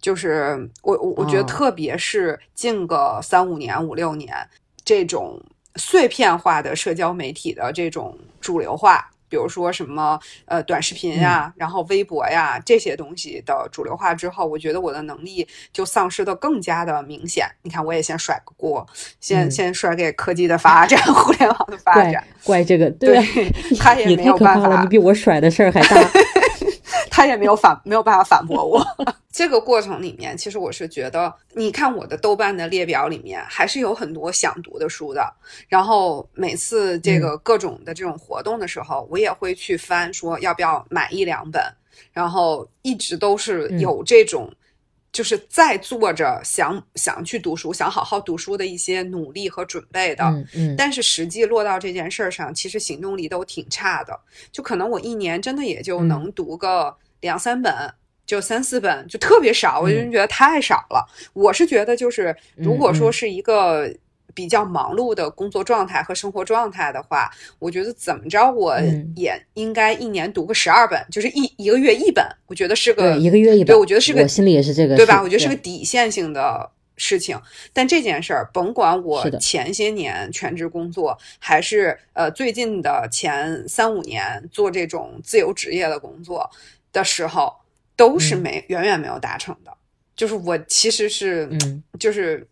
[SPEAKER 1] 就是我我我觉得，特别是近个三五年、五六年，这种碎片化的社交媒体的这种主流化。比如说什么呃短视频呀，然后微博呀这些东西的主流化之后，我觉得我的能力就丧失的更加的明显。你看，我也先甩个锅，先先甩给科技的发展，互联网的发展，
[SPEAKER 2] 怪这个，
[SPEAKER 1] 对，他也没有办法，
[SPEAKER 2] 你比我甩的事儿还大。
[SPEAKER 1] 他也没有反没有办法反驳我。这个过程里面，其实我是觉得，你看我的豆瓣的列表里面，还是有很多想读的书的。然后每次这个各种的这种活动的时候，我也会去翻，说要不要买一两本。然后一直都是有这种。就是在做着想想去读书、想好好读书的一些努力和准备的，
[SPEAKER 2] 嗯嗯，
[SPEAKER 1] 但是实际落到这件事儿上，其实行动力都挺差的。就可能我一年真的也就能读个两三本，就三四本，就特别少，我就觉得太少了。我是觉得，就是如果说是一个。比较忙碌的工作状态和生活状态的话，我觉得怎么着我也应该一年读个十二本，就是一一个月一本，我觉得是个
[SPEAKER 2] 一个月一本，
[SPEAKER 1] 对我觉得是个
[SPEAKER 2] 我心里也是这个，
[SPEAKER 1] 对吧？我觉得是个底线性的事情。但这件事儿，甭管我前些年全职工作，还是呃最近的前三五年做这种自由职业的工作的时候，都是没远远没有达成的。就是我其实是，就是。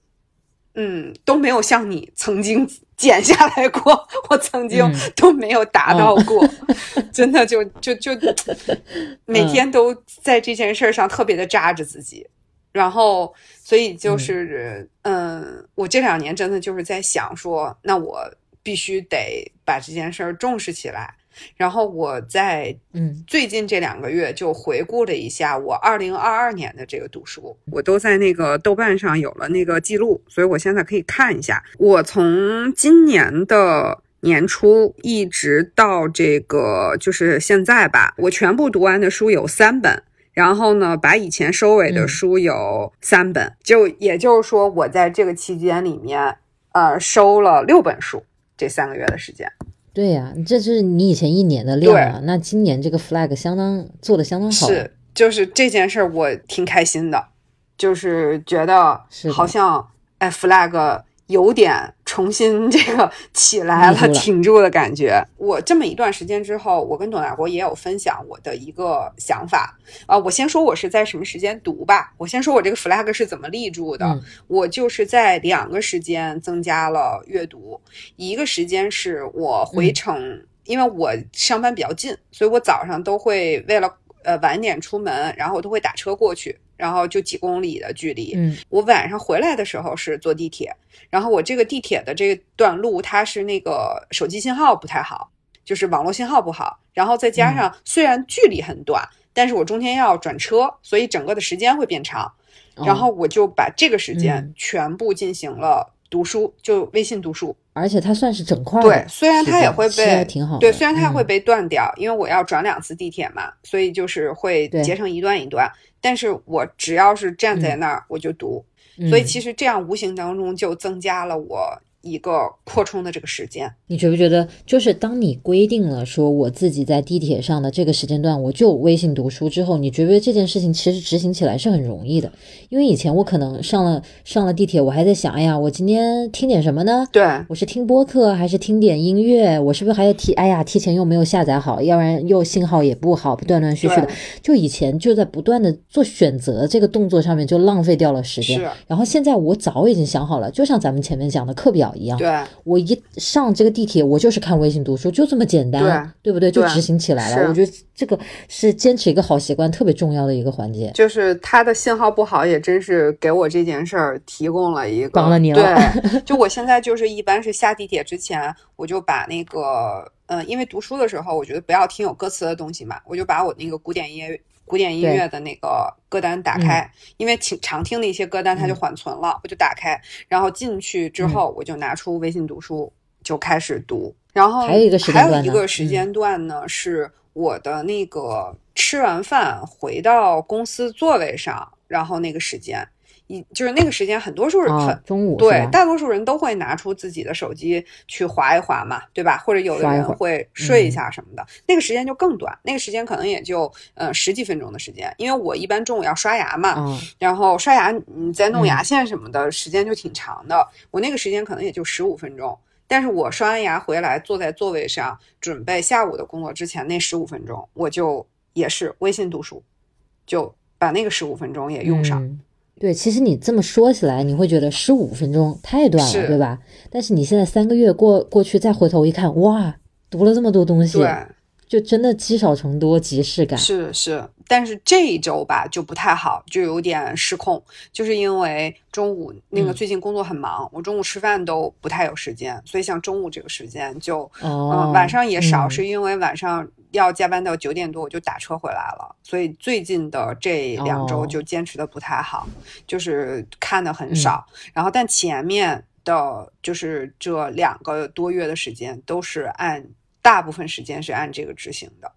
[SPEAKER 1] 嗯，都没有像你曾经减下来过，我曾经都没有达到过，真的就就就 每天都在这件事上特别的扎着自己，然后所以就是嗯，我这两年真的就是在想说，那我必须得把这件事儿重视起来。然后我在
[SPEAKER 2] 嗯。
[SPEAKER 1] 最近这两个月就回顾了一下我二零二二年的这个读书，我都在那个豆瓣上有了那个记录，所以我现在可以看一下，我从今年的年初一直到这个就是现在吧，我全部读完的书有三本，然后呢，把以前收尾的书有三本，就也就是说我在这个期间里面，呃，收了六本书，这三个月的时间。
[SPEAKER 2] 对呀，这是你以前一年的量啊。那今年这个 flag 相当做的相当好。
[SPEAKER 1] 是，就是这件事儿我挺开心的，就是觉得好像哎 flag。有点重新这个起来了，挺住的感觉。我这么一段时间之后，我跟董大国也有分享我的一个想法啊。我先说我是在什么时间读吧。我先说我这个 flag 是怎么立住的。我就是在两个时间增加了阅读，一个时间是我回城，因为我上班比较近，所以我早上都会为了。呃晚点出门，然后我都会打车过去，然后就几公里的距离。
[SPEAKER 2] 嗯，
[SPEAKER 1] 我晚上回来的时候是坐地铁，然后我这个地铁的这段路它是那个手机信号不太好，就是网络信号不好，然后再加上虽然距离很短，但是我中间要转车，所以整个的时间会变长。然后我就把这个时间全部进行了读书，就微信读书。
[SPEAKER 2] 而且它算是整块
[SPEAKER 1] 对，虽然它也会被
[SPEAKER 2] 挺好，
[SPEAKER 1] 对，虽然它也会被断掉，因为我要转两次地铁嘛，所以就是会截成一段一段。但是我只要是站在那儿，我就读，所以其实这样无形当中就增加了我。一个扩充的这个时间，
[SPEAKER 2] 你觉不觉得，就是当你规定了说我自己在地铁上的这个时间段我就微信读书之后，你觉不觉得这件事情其实执行起来是很容易的？因为以前我可能上了上了地铁，我还在想，哎呀，我今天听点什么呢？
[SPEAKER 1] 对，
[SPEAKER 2] 我是听播客还是听点音乐？我是不是还要提？哎呀，提前又没有下载好，要不然又信号也不好，断断续续的。就以前就在不断的做选择这个动作上面就浪费掉了时间。然后现在我早已经想好了，就像咱们前面讲的课表。一样，
[SPEAKER 1] 对
[SPEAKER 2] 我一上这个地铁，我就是看微信读书，就这么简单，对不对？就执行起来了。我觉得这个是坚持一个好习惯特别重要的一个环节。
[SPEAKER 1] 就是它的信号不好，也真是给我这件事儿提供了一个
[SPEAKER 2] 帮了你
[SPEAKER 1] 了。对，就我现在就是一般是下地铁之前，我就把那个，嗯，因为读书的时候，我觉得不要听有歌词的东西嘛，我就把我那个古典音乐。古典音乐的那个歌单打开，因为请常听的一些歌单它就缓存了，我就打开，然后进去之后我就拿出微信读书就开始读，然后
[SPEAKER 2] 还有一个时
[SPEAKER 1] 间段还有一个时间段呢，是我的那个吃完饭回到公司座位上，然后那个时间。一就是那个时间，很多数人很
[SPEAKER 2] 中午
[SPEAKER 1] 对，大多数人都会拿出自己的手机去划一划嘛，对吧？或者有的人会睡一下什么的，那个时间就更短，那个时间可能也就呃十几分钟的时间，因为我一般中午要刷牙嘛，然后刷牙你再弄牙线什么的，时间就挺长的，我那个时间可能也就十五分钟，但是我刷完牙回来坐在座位上准备下午的工作之前那十五分钟，我就也是微信读书，就把那个十五分钟也用上。
[SPEAKER 2] 对，其实你这么说起来，你会觉得十五分钟太短了，对吧？但是你现在三个月过过去，再回头一看，哇，读了这么多东西。
[SPEAKER 1] 对。
[SPEAKER 2] 就真的积少成多，即视感
[SPEAKER 1] 是是，但是这一周吧就不太好，就有点失控，就是因为中午那个最近工作很忙，我中午吃饭都不太有时间，所以像中午这个时间就嗯晚上也少，是因为晚上要加班到九点多，我就打车回来了，所以最近的这两周就坚持的不太好，就是看的很少，然后但前面的就是这两个多月的时间都是按。大部分时间是按这个执行的，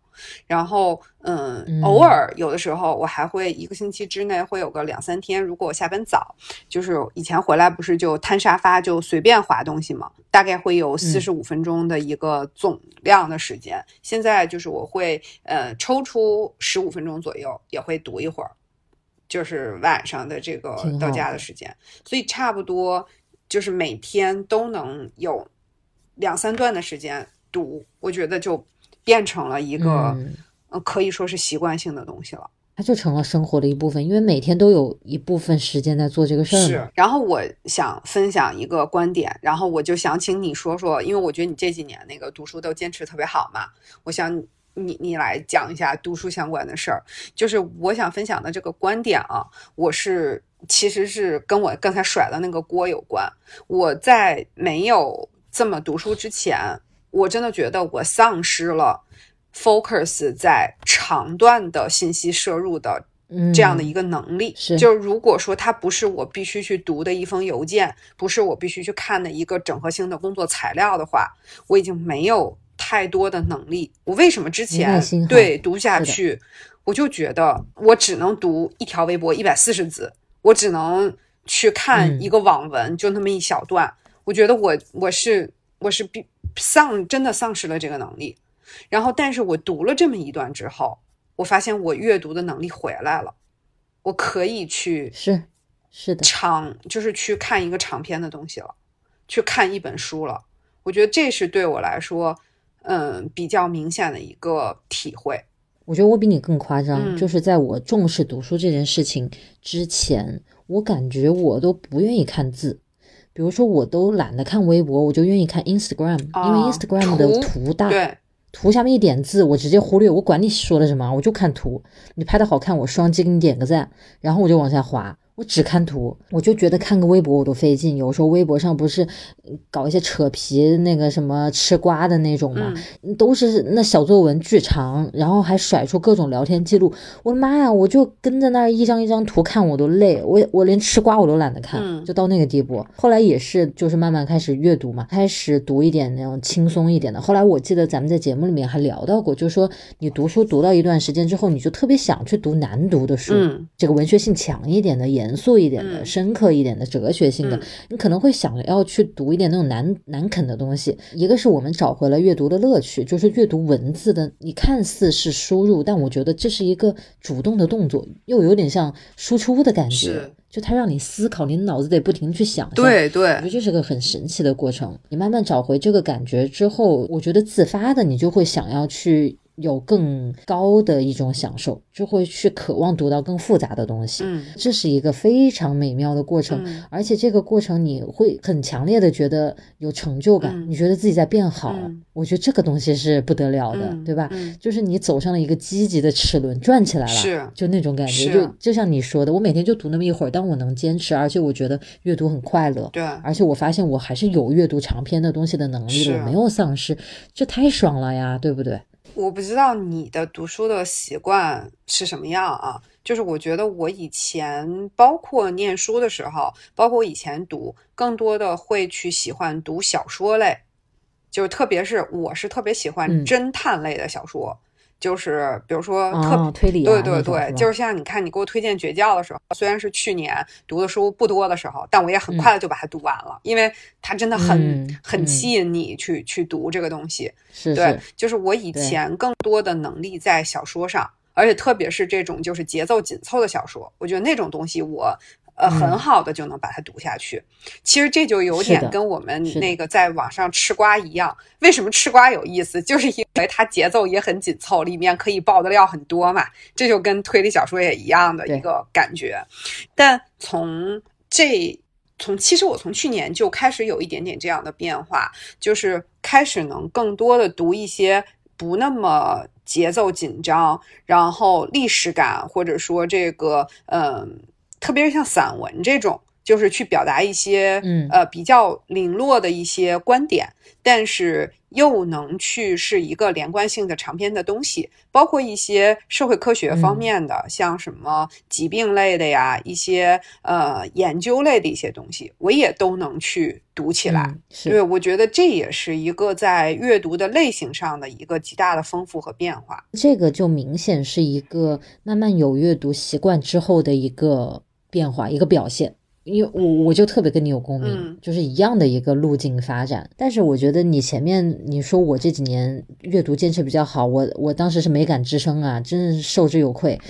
[SPEAKER 1] 然后，嗯，偶尔有的时候我还会一个星期之内会有个两三天，如果我下班早，就是以前回来不是就瘫沙发就随便划东西嘛，大概会有四十五分钟的一个总量的时间。现在就是我会呃抽出十五分钟左右，也会读一会儿，就是晚上的这个到家的时间，所以差不多就是每天都能有两三段的时间。读，我觉得就变成了一个，呃，可以说是习惯性的东西了。
[SPEAKER 2] 它就成了生活的一部分，因为每天都有一部分时间在做这个事儿。
[SPEAKER 1] 是。然后我想分享一个观点，然后我就想请你说说，因为我觉得你这几年那个读书都坚持特别好嘛，我想你你来讲一下读书相关的事儿。就是我想分享的这个观点啊，我是其实是跟我刚才甩的那个锅有关。我在没有这么读书之前。我真的觉得我丧失了 focus 在长段的信息摄入的这样的一个能力。
[SPEAKER 2] 是，
[SPEAKER 1] 就是如果说它不是我必须去读的一封邮件，不是我必须去看的一个整合性的工作材料的话，我已经没有太多的能力。我为什么之前对读下去，我就觉得我只能读一条微博一百四十字，我只能去看一个网文，就那么一小段。我觉得我我是我是必。丧真的丧失了这个能力，然后，但是我读了这么一段之后，我发现我阅读的能力回来了，我可以去
[SPEAKER 2] 是是的
[SPEAKER 1] 长，就是去看一个长篇的东西了，去看一本书了。我觉得这是对我来说，嗯，比较明显的一个体会。
[SPEAKER 2] 我觉得我比你更夸张，就是在我重视读书这件事情之前，我感觉我都不愿意看字。比如说，我都懒得看微博，我就愿意看 Instagram，因为 Instagram 的图大。
[SPEAKER 1] 对
[SPEAKER 2] 图下面一点字，我直接忽略，我管你说的什么，我就看图。你拍的好看，我双击给你点个赞，然后我就往下滑。我只看图，我就觉得看个微博我都费劲。有时候微博上不是搞一些扯皮那个什么吃瓜的那种嘛，都是那小作文巨长，然后还甩出各种聊天记录。我的妈呀，我就跟在那儿一张一张图看，我都累。我我连吃瓜我都懒得看，就到那个地步。后来也是就是慢慢开始阅读嘛，开始读一点那种轻松一点的。后来我记得咱们在节目里面还聊到过，就是说你读书读到一段时间之后，你就特别想去读难读的书，这个文学性强一点的也。严肃一点的、深刻一点的、哲学性的，你可能会想要去读一点那种难难啃的东西。一个是我们找回了阅读的乐趣，就是阅读文字的，你看似是输入，但我觉得这是一个主动的动作，又有点像输出的感觉。就它让你思考，你脑子得不停去想。
[SPEAKER 1] 对对，
[SPEAKER 2] 我觉得这是个很神奇的过程。你慢慢找回这个感觉之后，我觉得自发的你就会想要去。有更高的一种享受，就会去渴望读到更复杂的东西。
[SPEAKER 1] 嗯，
[SPEAKER 2] 这是一个非常美妙的过程，而且这个过程你会很强烈的觉得有成就感，你觉得自己在变好。我觉得这个东西是不得了的，对吧？就是你走上了一个积极的齿轮，转起来了，
[SPEAKER 1] 是
[SPEAKER 2] 就那种感觉。就就像你说的，我每天就读那么一会儿，但我能坚持，而且我觉得阅读很快乐。
[SPEAKER 1] 对，
[SPEAKER 2] 而且我发现我还是有阅读长篇的东西的能力的，我没有丧失，这太爽了呀，对不对？
[SPEAKER 1] 我不知道你的读书的习惯是什么样啊？就是我觉得我以前包括念书的时候，包括我以前读，更多的会去喜欢读小说类，就是特别是我是特别喜欢侦探类的小说。就是比如说特
[SPEAKER 2] 推理，
[SPEAKER 1] 对对对，就是像你看你给我推荐《绝教》的时候，虽然是去年读的书不多的时候，但我也很快的就把它读完了，因为它真的很很吸引你去去读这个东西。对，就是我以前更多的能力在小说上，而且特别是这种就是节奏紧凑的小说，我觉得那种东西我。呃，很好的就能把它读下去。其实这就有点跟我们那个在网上吃瓜一样。为什么吃瓜有意思？就是因为它节奏也很紧凑，里面可以爆的料很多嘛。这就跟推理小说也一样的一个感觉。但从这从其实我从去年就开始有一点点这样的变化，就是开始能更多的读一些不那么节奏紧张，然后历史感或者说这个嗯。特别是像散文这种，就是去表达一些，
[SPEAKER 2] 嗯，
[SPEAKER 1] 呃，比较零落的一些观点，但是又能去是一个连贯性的长篇的东西，包括一些社会科学方面的，像什么疾病类的呀，一些呃研究类的一些东西，我也都能去读起来。对，我觉得这也是一个在阅读的类型上的一个极大的丰富和变化。
[SPEAKER 2] 这个就明显是一个慢慢有阅读习惯之后的一个。变化一个表现，因为我我就特别跟你有共鸣，就是一样的一个路径发展。但是我觉得你前面你说我这几年阅读坚持比较好，我我当时是没敢吱声啊，真是受之有愧。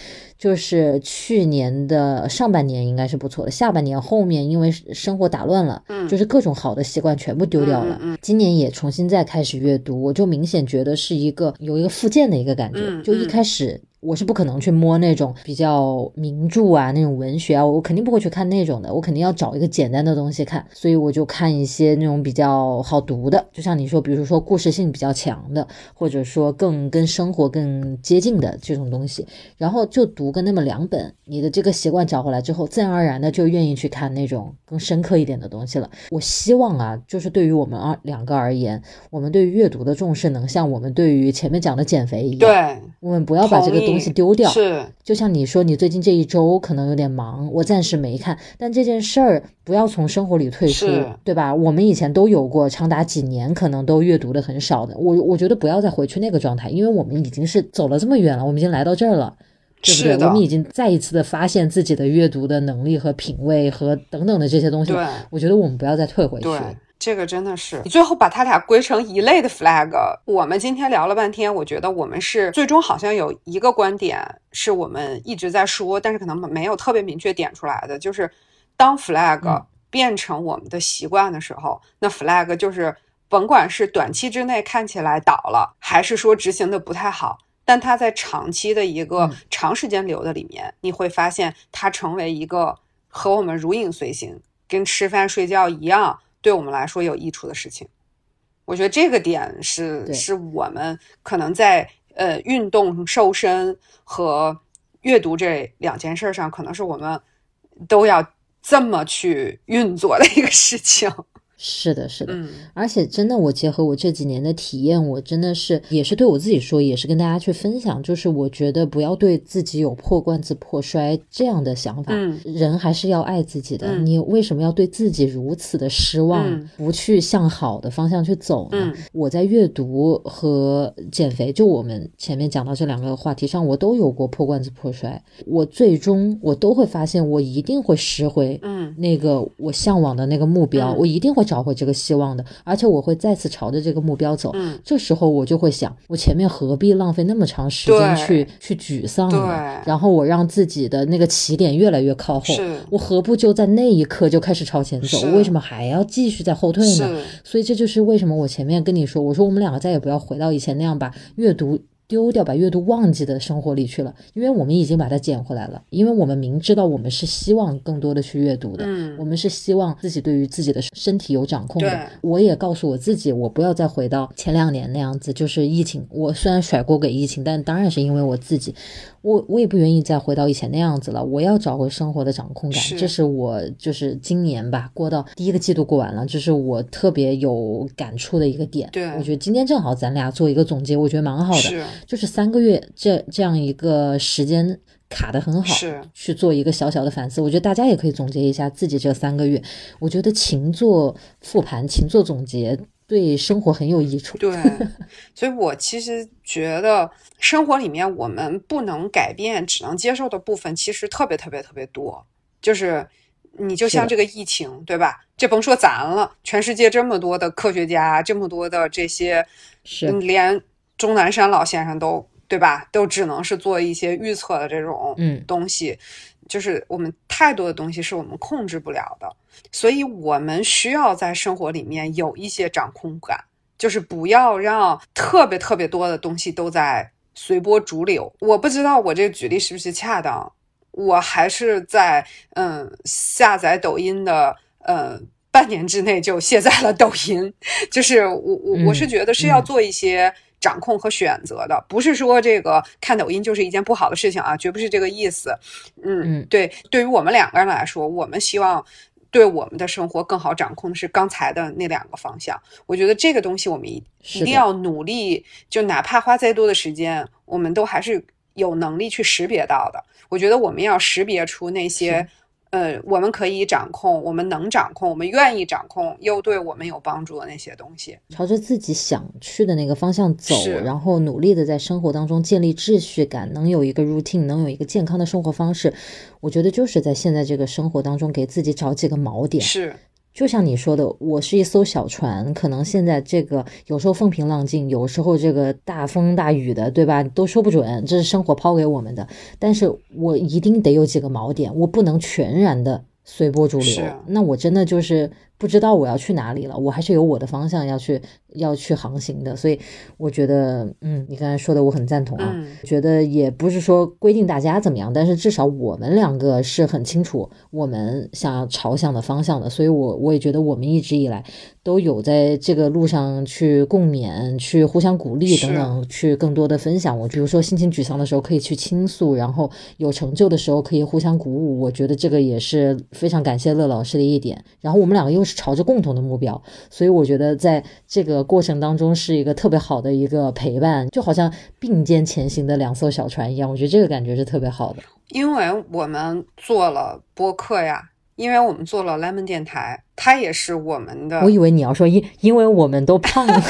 [SPEAKER 2] 就是去年的上半年应该是不错的，下半年后面因为生活打乱了，
[SPEAKER 1] 嗯，
[SPEAKER 2] 就是各种好的习惯全部丢掉了。
[SPEAKER 1] 嗯，
[SPEAKER 2] 今年也重新再开始阅读，我就明显觉得是一个有一个复健的一个感觉，就一开始。我是不可能去摸那种比较名著啊，那种文学啊，我肯定不会去看那种的，我肯定要找一个简单的东西看，所以我就看一些那种比较好读的，就像你说，比如说故事性比较强的，或者说更跟生活更接近的这种东西，然后就读个那么两本，你的这个习惯找回来之后，自然而然的就愿意去看那种更深刻一点的东西了。我希望啊，就是对于我们二两个而言，我们对于阅读的重视能像我们对于前面讲的减肥一样，
[SPEAKER 1] 对，
[SPEAKER 2] 我们不要把这个。东西丢掉
[SPEAKER 1] 是，
[SPEAKER 2] 就像你说，你最近这一周可能有点忙，我暂时没看。但这件事儿不要从生活里退出，对吧？我们以前都有过长达几年可能都阅读的很少的，我我觉得不要再回去那个状态，因为我们已经是走了这么远了，我们已经来到这儿了，对不对？我们已经再一次的发现自己的阅读的能力和品味和等等的这些东西，
[SPEAKER 1] 对，
[SPEAKER 2] 我觉得我们不要再退回去。
[SPEAKER 1] 这个真的是你最后把他俩归成一类的 flag。我们今天聊了半天，我觉得我们是最终好像有一个观点是我们一直在说，但是可能没有特别明确点出来的，就是当 flag 变成我们的习惯的时候，那 flag 就是甭管是短期之内看起来倒了，还是说执行的不太好，但它在长期的一个长时间流的里面，你会发现它成为一个和我们如影随形，跟吃饭睡觉一样。对我们来说有益处的事情，我觉得这个点是是我们可能在呃运动、瘦身和阅读这两件事上，可能是我们都要这么去运作的一个事情。
[SPEAKER 2] 是的，是的，而且真的，我结合我这几年的体验，我真的是也是对我自己说，也是跟大家去分享，就是我觉得不要对自己有破罐子破摔这样的想法。
[SPEAKER 1] 嗯，
[SPEAKER 2] 人还是要爱自己的。你为什么要对自己如此的失望，不去向好的方向去走呢？我在阅读和减肥，就我们前面讲到这两个话题上，我都有过破罐子破摔。我最终我都会发现，我一定会拾回
[SPEAKER 1] 嗯
[SPEAKER 2] 那个我向往的那个目标，我一定会。找回这个希望的，而且我会再次朝着这个目标走。
[SPEAKER 1] 嗯，
[SPEAKER 2] 这时候我就会想，我前面何必浪费那么长时间去去沮丧呢？然后我让自己的那个起点越来越靠后，我何不就在那一刻就开始朝前走？为什么还要继续在后退呢？所以这就是为什么我前面跟你说，我说我们两个再也不要回到以前那样把阅读。丢掉，把阅读忘记的生活里去了，因为我们已经把它捡回来了。因为我们明知道我们是希望更多的去阅读的，
[SPEAKER 1] 嗯，
[SPEAKER 2] 我们是希望自己对于自己的身体有掌控的。我也告诉我自己，我不要再回到前两年那样子，就是疫情。我虽然甩锅给疫情，但当然是因为我自己。我我也不愿意再回到以前那样子了，我要找回生活的掌控感，这是我就是今年吧过到第一个季度过完了，这是我特别有感触的一个点。
[SPEAKER 1] 对，
[SPEAKER 2] 我觉得今天正好咱俩做一个总结，我觉得蛮好的，就是三个月这这样一个时间卡的很好，
[SPEAKER 1] 是
[SPEAKER 2] 去做一个小小的反思。我觉得大家也可以总结一下自己这三个月，我觉得勤做复盘，勤做总结。对生活很有益处。
[SPEAKER 1] 对，所以我其实觉得生活里面我们不能改变、只能接受的部分，其实特别特别特别多。就是你就像这个疫情，对吧？这甭说咱了，全世界这么多的科学家，这么多的这些，
[SPEAKER 2] 是
[SPEAKER 1] 连钟南山老先生都对吧？都只能是做一些预测的这种
[SPEAKER 2] 嗯
[SPEAKER 1] 东西。就是我们太多的东西是我们控制不了的，所以我们需要在生活里面有一些掌控感，就是不要让特别特别多的东西都在随波逐流。我不知道我这个举例是不是恰当，我还是在嗯下载抖音的呃半年之内就卸载了抖音，就是我我我是觉得是要做一些。掌控和选择的，不是说这个看抖音就是一件不好的事情啊，绝不是这个意思。嗯，嗯对，对于我们两个人来说，我们希望对我们的生活更好掌控的是刚才的那两个方向。我觉得这个东西我们一一定要努力，就哪怕花再多的时间，我们都还是有能力去识别到的。我觉得我们要识别出那些。呃，我们可以掌控，我们能掌控，我们愿意掌控，又对我们有帮助的那些东西，
[SPEAKER 2] 朝着自己想去的那个方向走，然后努力的在生活当中建立秩序感，能有一个 routine，能有一个健康的生活方式，我觉得就是在现在这个生活当中给自己找几个锚点。
[SPEAKER 1] 是。
[SPEAKER 2] 就像你说的，我是一艘小船，可能现在这个有时候风平浪静，有时候这个大风大雨的，对吧？都说不准，这是生活抛给我们的。但是我一定得有几个锚点，我不能全然的随波逐流，那我真的就是不知道我要去哪里了。我还是有我的方向要去。要去航行的，所以我觉得，嗯，你刚才说的我很赞同啊。觉得也不是说规定大家怎么样，但是至少我们两个是很清楚我们想要朝向的方向的。所以，我我也觉得我们一直以来都有在这个路上去共勉、去互相鼓励等等，去更多的分享。我比如说心情沮丧的时候可以去倾诉，然后有成就的时候可以互相鼓舞。我觉得这个也是非常感谢乐老师的一点。然后我们两个又是朝着共同的目标，所以我觉得在这个。过程当中是一个特别好的一个陪伴，就好像并肩前行的两艘小船一样，我觉得这个感觉是特别好的。
[SPEAKER 1] 因为我们做了播客呀，因为我们做了 Lemon 电台，它也是我们的。
[SPEAKER 2] 我以为你要说因因为我们都胖了，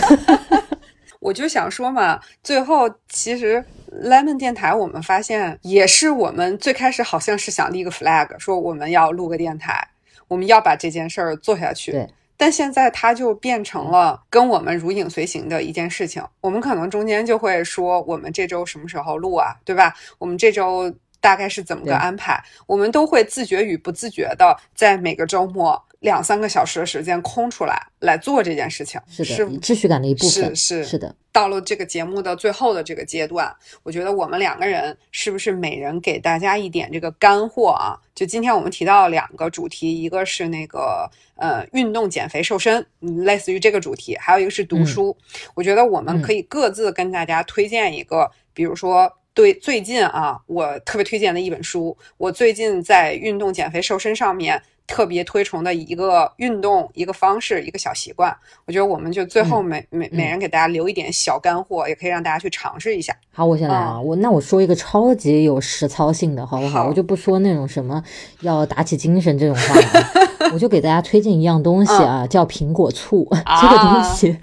[SPEAKER 1] 我就想说嘛，最后其实 Lemon 电台我们发现也是我们最开始好像是想立个 flag，说我们要录个电台，我们要把这件事儿做下去。
[SPEAKER 2] 对。
[SPEAKER 1] 但现在它就变成了跟我们如影随形的一件事情。我们可能中间就会说，我们这周什么时候录啊，对吧？我们这周大概是怎么个安排，我们都会自觉与不自觉的在每个周末两三个小时的时间空出来来做这件事情。
[SPEAKER 2] 是的，秩序感的一部
[SPEAKER 1] 分。是是
[SPEAKER 2] 是的。
[SPEAKER 1] 到了这个节目的最后的这个阶段，我觉得我们两个人是不是每人给大家一点这个干货啊？就今天我们提到两个主题，一个是那个呃运动、减肥、瘦身，类似于这个主题；还有一个是读书。我觉得我们可以各自跟大家推荐一个，比如说对最近啊，我特别推荐的一本书。我最近在运动、减肥、瘦身上面。特别推崇的一个运动、一个方式、一个小习惯，我觉得我们就最后每每每人给大家留一点小干货，也可以让大家去尝试一下。
[SPEAKER 2] 好，我先来啊，我那我说一个超级有实操性的，好不好？我就不说那种什么要打起精神这种话了，我就给大家推荐一样东西啊，叫苹果醋。这个东西。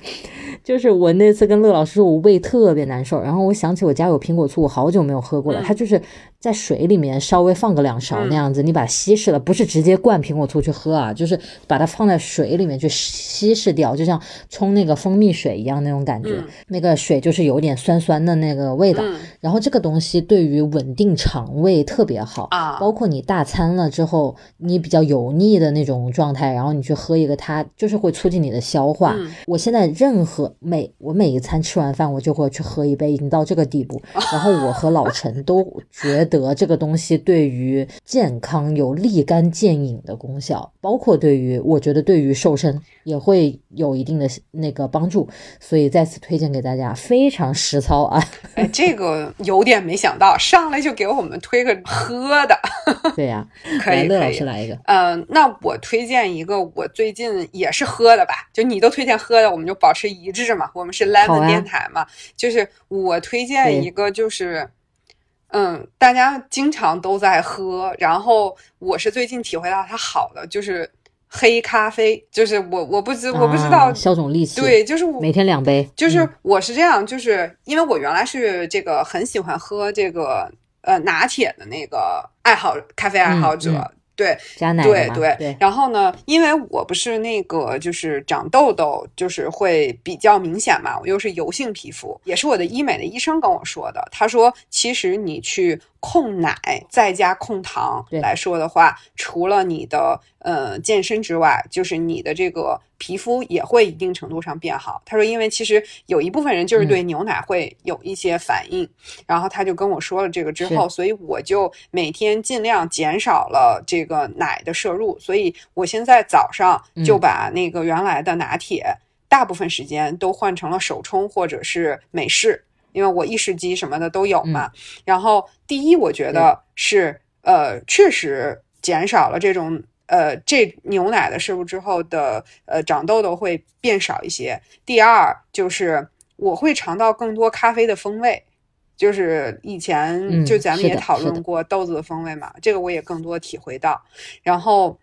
[SPEAKER 2] 就是我那次跟乐老师说，我胃特别难受，然后我想起我家有苹果醋，我好久没有喝过了。它就是在水里面稍微放个两勺那样子，你把它稀释了，不是直接灌苹果醋去喝啊，就是把它放在水里面去稀释掉，就像冲那个蜂蜜水一样那种感觉。那个水就是有点酸酸的那个味道。然后这个东西对于稳定肠胃特别好啊，包括你大餐了之后，你比较油腻的那种状态，然后你去喝一个，它就是会促进你的消化。我现在任何。每我每一餐吃完饭，我就会去喝一杯，已经到这个地步。然后我和老陈都觉得这个东西对于健康有立竿见影的功效，包括对于我觉得对于瘦身也会有一定的那个帮助。所以再次推荐给大家，非常实操啊！
[SPEAKER 1] 哎，这个有点没想到，上来就给我们推个喝的。
[SPEAKER 2] 对呀，
[SPEAKER 1] 可以，
[SPEAKER 2] 乐老师来一个。
[SPEAKER 1] 嗯，那我推荐一个，我最近也是喝的吧。就你都推荐喝的，我们就保持一致。嘛？我们是 Lemon 电台嘛？就是我推荐一个，就是嗯，大家经常都在喝，然后我是最近体会到它好的，就是黑咖啡。就是我我不知我不知道
[SPEAKER 2] 消肿利气，
[SPEAKER 1] 对，就是
[SPEAKER 2] 每天两杯。
[SPEAKER 1] 就是我是这样，就是因为我原来是这个很喜欢喝这个呃拿铁的那个爱好咖啡爱好者。对，
[SPEAKER 2] 加奶
[SPEAKER 1] 对对，然后呢，因为我不是那个就是长痘痘，就是会比较明显嘛，我又是油性皮肤，也是我的医美的医生跟我说的，他说其实你去。控奶再加控糖来说的话，除了你的呃健身之外，就是你的这个皮肤也会一定程度上变好。他说，因为其实有一部分人就是对牛奶会有一些反应，然后他就跟我说了这个之后，所以我就每天尽量减少了这个奶的摄入。所以我现在早上就把那个原来的拿铁，大部分时间都换成了手冲或者是美式。因为我意式机什么的都有嘛，然后第一，我觉得是呃，确实减少了这种呃这牛奶的摄入之后的呃长痘痘会变少一些。第二，就是我会尝到更多咖啡的风味，就是以前就咱们也讨论过豆子的风味嘛，这个我也更多体会到。然后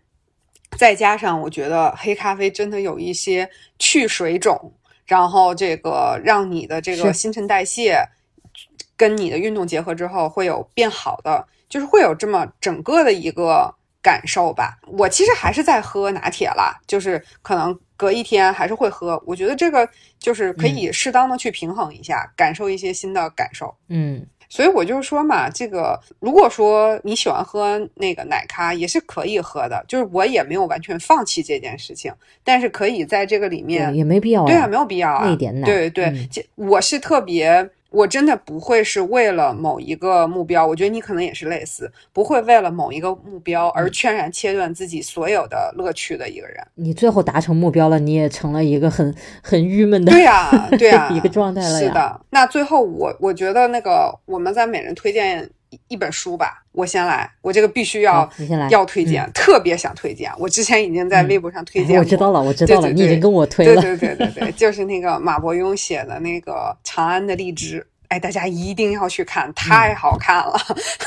[SPEAKER 1] 再加上我觉得黑咖啡真的有一些去水肿。然后这个让你的这个新陈代谢跟你的运动结合之后，会有变好的，就是会有这么整个的一个感受吧。我其实还是在喝拿铁啦，就是可能隔一天还是会喝。我觉得这个就是可以适当的去平衡一下，感受一些新的感受。
[SPEAKER 2] 嗯。
[SPEAKER 1] 所以我就说嘛，这个如果说你喜欢喝那个奶咖，也是可以喝的。就是我也没有完全放弃这件事情，但是可以在这个里面
[SPEAKER 2] 也没必要，
[SPEAKER 1] 对啊，没有必要啊，
[SPEAKER 2] 那点奶，
[SPEAKER 1] 对对对，我是特别。我真的不会是为了某一个目标，我觉得你可能也是类似，不会为了某一个目标而全然切断自己所有的乐趣的一个人。
[SPEAKER 2] 你最后达成目标了，你也成了一个很很郁闷的，
[SPEAKER 1] 对呀，对呀，
[SPEAKER 2] 一个状态了。
[SPEAKER 1] 是的，那最后我我觉得那个我们在每人推荐。一本书吧，我先来，我这个必须要要推荐，特别想推荐。我之前已经在微博上推荐，
[SPEAKER 2] 我知道了，我知道了，你已经跟我推
[SPEAKER 1] 了。对对对对对，就是那个马伯庸写的那个《长安的荔枝》，哎，大家一定要去看，太好看了。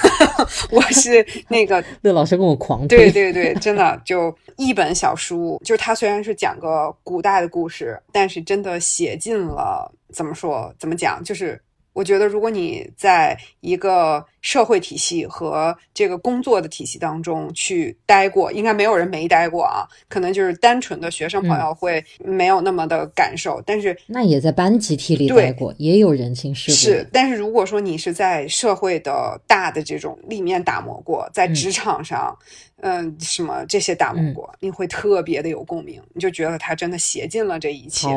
[SPEAKER 1] 我是那个
[SPEAKER 2] 乐老师跟我狂
[SPEAKER 1] 推，对对对，真的就一本小书，就是他虽然是讲个古代的故事，但是真的写尽了怎么说怎么讲，就是。我我觉得，如果你在一个社会体系和这个工作的体系当中去待过，应该没有人没待过啊。可能就是单纯的学生朋友会没有那么的感受，但是
[SPEAKER 2] 那也在班集体里待过，也有人情世故。
[SPEAKER 1] 是，但是如果说你是在社会的大的这种立面打磨过，在职场上，嗯，什么这些打磨过，你会特别的有共鸣，你就觉得他真的写尽了这一切。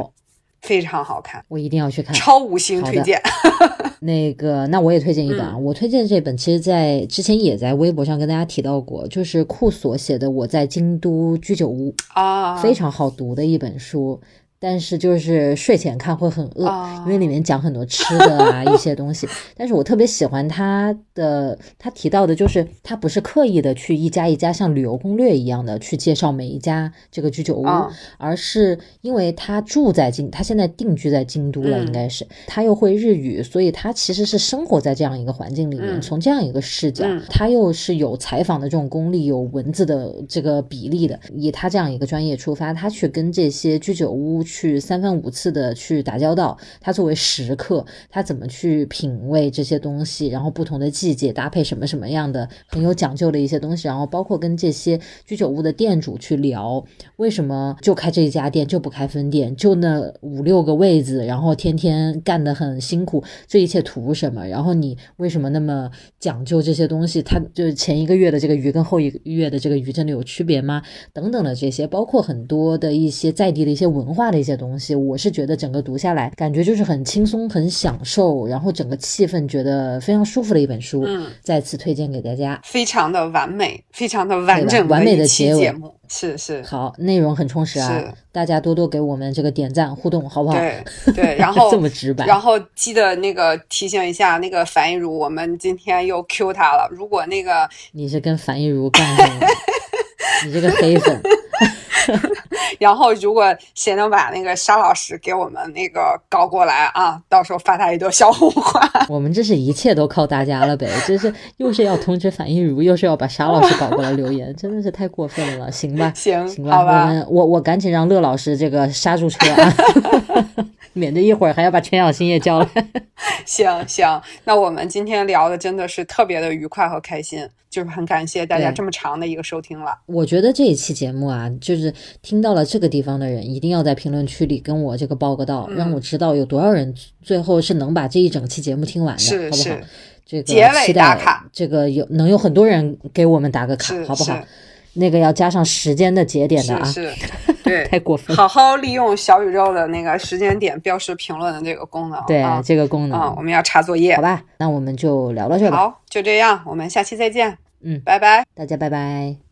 [SPEAKER 1] 非常好看，
[SPEAKER 2] 我一定要去看，
[SPEAKER 1] 超五星推荐。
[SPEAKER 2] 那个，那我也推荐一本啊，我推荐这本，其实在之前也在微博上跟大家提到过，就是库索写的《我在京都居酒屋》
[SPEAKER 1] 啊，
[SPEAKER 2] 非常好读的一本书。但是就是睡前看会很饿，因为里面讲很多吃的啊一些东西。但是我特别喜欢他的，他提到的就是他不是刻意的去一家一家像旅游攻略一样的去介绍每一家这个居酒屋，而是因为他住在京，他现在定居在京都了，应该是他又会日语，所以他其实是生活在这样一个环境里面。从这样一个视角，他又是有采访的这种功力，有文字的这个比例的，以他这样一个专业出发，他去跟这些居酒屋。去三番五次的去打交道，他作为食客，他怎么去品味这些东西，然后不同的季节搭配什么什么样的很有讲究的一些东西，然后包括跟这些居酒屋的店主去聊，为什么就开这一家店就不开分店，就那五六个位子，然后天天干得很辛苦，这一切图什么？然后你为什么那么讲究这些东西？他就是前一个月的这个鱼跟后一个月的这个鱼真的有区别吗？等等的这些，包括很多的一些在地的一些文化的。一些东西，我是觉得整个读下来，感觉就是很轻松、很享受，然后整个气氛觉得非常舒服的一本书。
[SPEAKER 1] 嗯，
[SPEAKER 2] 再次推荐给大家，
[SPEAKER 1] 非常的完美，非常的完整，
[SPEAKER 2] 完美的
[SPEAKER 1] 结
[SPEAKER 2] 尾。
[SPEAKER 1] 是是，
[SPEAKER 2] 好，内容很充实啊，大家多多给我们这个点赞互动，好不好？
[SPEAKER 1] 对对，然 后
[SPEAKER 2] 这么直白，
[SPEAKER 1] 然后记得那个提醒一下那个樊一茹，我们今天又 Q 他了。如果那个
[SPEAKER 2] 你是跟樊一茹干的，你这个黑粉。
[SPEAKER 1] 然后，如果谁能把那个沙老师给我们那个搞过来啊，到时候发他一朵小红花。
[SPEAKER 2] 我们这是一切都靠大家了呗，这是又是要通知樊一茹，又是要把沙老师搞过来留言，真的是太过分了，行吧？
[SPEAKER 1] 行，
[SPEAKER 2] 行吧，我们我我赶紧让乐老师这个刹住车啊，免得一会儿还要把陈小新也叫来。
[SPEAKER 1] 行行，那我们今天聊的真的是特别的愉快和开心。就是很感谢大家这么长的一个收听了。
[SPEAKER 2] 我觉得这一期节目啊，就是听到了这个地方的人，一定要在评论区里跟我这个报个到，让我知道有多少人最后是能把这一整期节目听完的，好不好？这个
[SPEAKER 1] 结尾打卡，
[SPEAKER 2] 这个有能有很多人给我们打个卡，好不好？那个要加上时间的节点的啊，
[SPEAKER 1] 是，对，
[SPEAKER 2] 太过分。
[SPEAKER 1] 好好利用小宇宙的那个时间点标识评论的这个功能，
[SPEAKER 2] 对这个功能
[SPEAKER 1] 啊，我们要查作业，
[SPEAKER 2] 好吧？那我们就聊到这吧。
[SPEAKER 1] 好，就这样，我们下期再见。
[SPEAKER 2] 嗯，
[SPEAKER 1] 拜拜，
[SPEAKER 2] 大家拜拜。